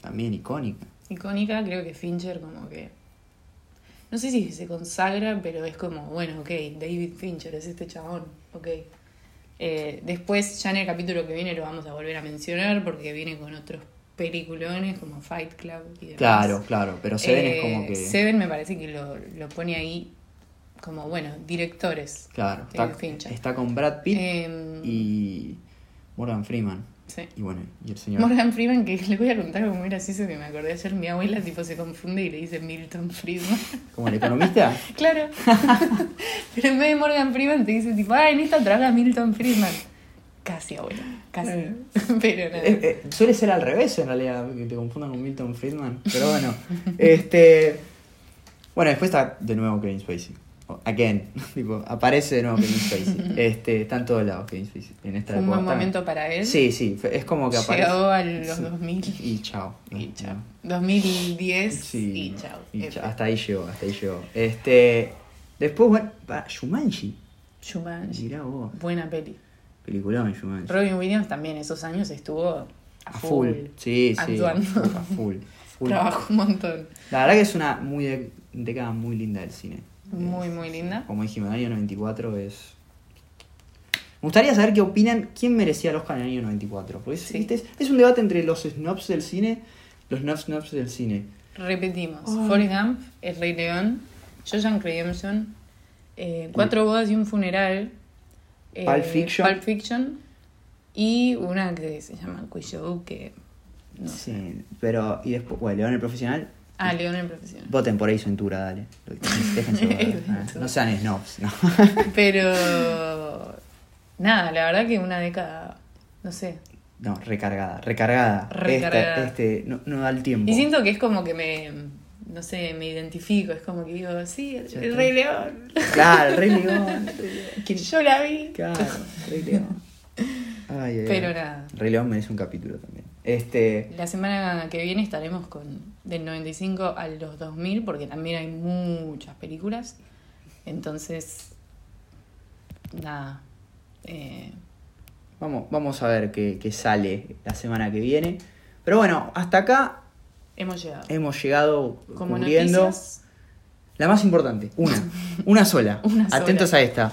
A: también icónica.
B: Icónica, creo que Fincher como que... No sé si se consagra, pero es como, bueno, ok, David Fincher es este chabón, ok. Eh, después, ya en el capítulo que viene lo vamos a volver a mencionar porque viene con otros peliculones como Fight Club y demás.
A: Claro, claro, pero Seven es como
B: Eh,
A: que.
B: Seven me parece que lo, lo pone ahí como, bueno, directores.
A: Claro, está, con Brad Pitt
B: Em,
A: y Morgan Freeman.
B: sí.
A: Y bueno, y el señor.
B: Morgan Freeman, que le voy a contar algo muy gracioso que me acordé ayer, mi abuela tipo se confunde y le dice Milton Friedman.
A: ¿Como el economista?
B: claro. Pero en vez de Morgan Freeman te dice tipo, ah, en esta trabaja Milton Friedman. Casi, abuela, casi.
A: Bueno.
B: Pero nada.
A: Eh, eh, suele ser al revés en realidad, que te confundan con Milton Friedman. Pero bueno, este. Bueno, después está de nuevo Kevin Spacey. Again, tipo, aparece de nuevo Kevin Spacey. Este, está en todos lados Kevin Spacey. En esta
B: Fue un buen momento para él.
A: Sí, sí, es como que aparece.
B: Llegó a los
A: Sí.
B: 2000
A: Y chao.
B: y chao.
A: No.
B: 2010
A: Sí,
B: y chao.
A: y chao. Hasta ahí llegó, hasta ahí llegó. Este. Después, bueno, va, Shumanji.
B: Jumanji.
A: Mirá vos.
B: Buena peli.
A: Peliculón.
B: Robin Williams también esos años estuvo a,
A: A full. Sí, sí.
B: actuando.
A: A full.
B: Trabajó un montón.
A: La verdad que es una muy de- década muy linda del cine.
B: Muy, muy linda.
A: Como dijimos, el año 94 es. Me gustaría saber qué opinan, quién merecía el Oscar en el año 94. Porque es,
B: Sí.
A: ¿viste? es, es un debate entre los snobs del cine, los snobs snobs del cine.
B: Repetimos.
A: Ay.
B: Forrest Gump, El Rey León, Jojan Redemption, eh, Cuatro bodas y un funeral,
A: Pulp Fiction.
B: Pulp Fiction, y una que se llama Cuyo, que no sé.
A: Sí, pero. Y después, bueno, León el Profesional.
B: Ah, León el Profesional.
A: Voten por Ace Ventura, dale. Déjense Ah, no sean snobs, no.
B: Pero nada, la verdad que una década, no sé.
A: No, recargada, recargada.
B: Recargada.
A: Este, este, no, no da el tiempo.
B: Y siento que es como que me, no sé, me identifico, es como que digo, sí, el. Rey León.
A: Claro, el Rey León. el Rey León. ¿Quién-
B: Yo la vi.
A: Claro, Rey León. Ay, ay,
B: Pero
A: ay.
B: nada.
A: Rey León merece un capítulo también. Este.
B: La semana que viene estaremos con del 95 a los 2000 porque también hay muchas películas. Entonces, nada. eh,
A: Vamos, vamos a ver qué, qué sale la semana que viene. Pero bueno, hasta acá
B: hemos llegado.
A: hemos llegado
B: Como
A: cubriendo
B: noticias,
A: la más importante, una, una sola.
B: Una sola.
A: Atentos a esta.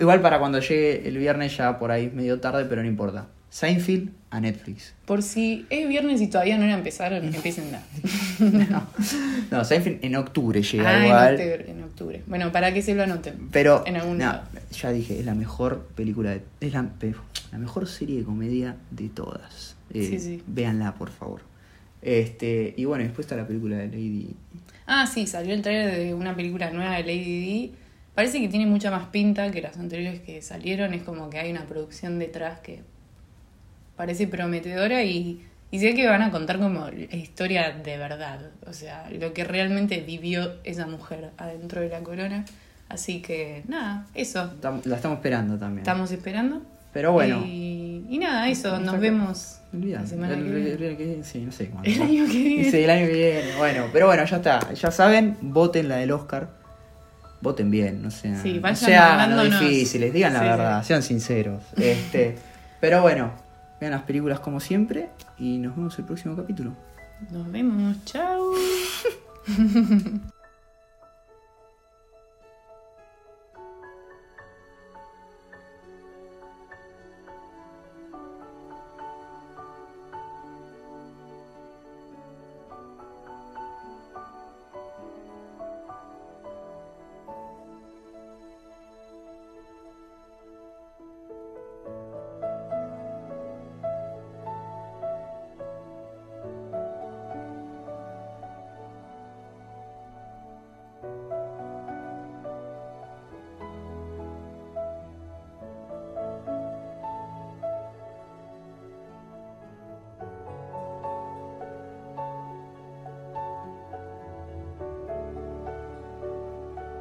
A: Igual para cuando llegue el viernes ya por ahí medio tarde, pero no importa. Seinfeld a Netflix.
B: por si es viernes y todavía no la empezaron, empiecen ya.
A: No, no Seinfeld en octubre llega
B: Ah, en
A: igual.
B: octubre, en octubre. Bueno, para que se lo anoten.
A: Pero
B: En algún
A: no,
B: lado.
A: ya dije, es la mejor película, de- es la, la mejor serie de comedia de todas. Eh,
B: Sí, sí.
A: Véanla, por favor. Este, y bueno, después está la película de Lady.
B: Ah, sí, salió el trailer de una película nueva de Lady D. Parece que tiene mucha más pinta que las anteriores que salieron. Es como que hay una producción detrás que parece prometedora y, y sé que van a contar como la historia de verdad. O sea, lo que realmente vivió esa mujer adentro de la corona. Así que, nada, eso.
A: La estamos esperando también.
B: Estamos esperando.
A: Pero bueno.
B: Y, y nada, eso. Nos vemos
A: Olvidá,
B: la semana
A: el-
B: que viene.
A: el- el- el- sí, no sé cuándo.
B: El año que viene.
A: Sí, el año que viene. Bueno, pero bueno, ya está. Ya saben, voten la del Oscar. Voten bien, no sean,
B: Sí,
A: no
B: vayan
A: sean
B: mandándonos.
A: difíciles, digan la verdad,
B: sí.
A: sean sinceros. Este, pero bueno, vean las películas como siempre y nos vemos el próximo capítulo.
B: Nos vemos. Chao.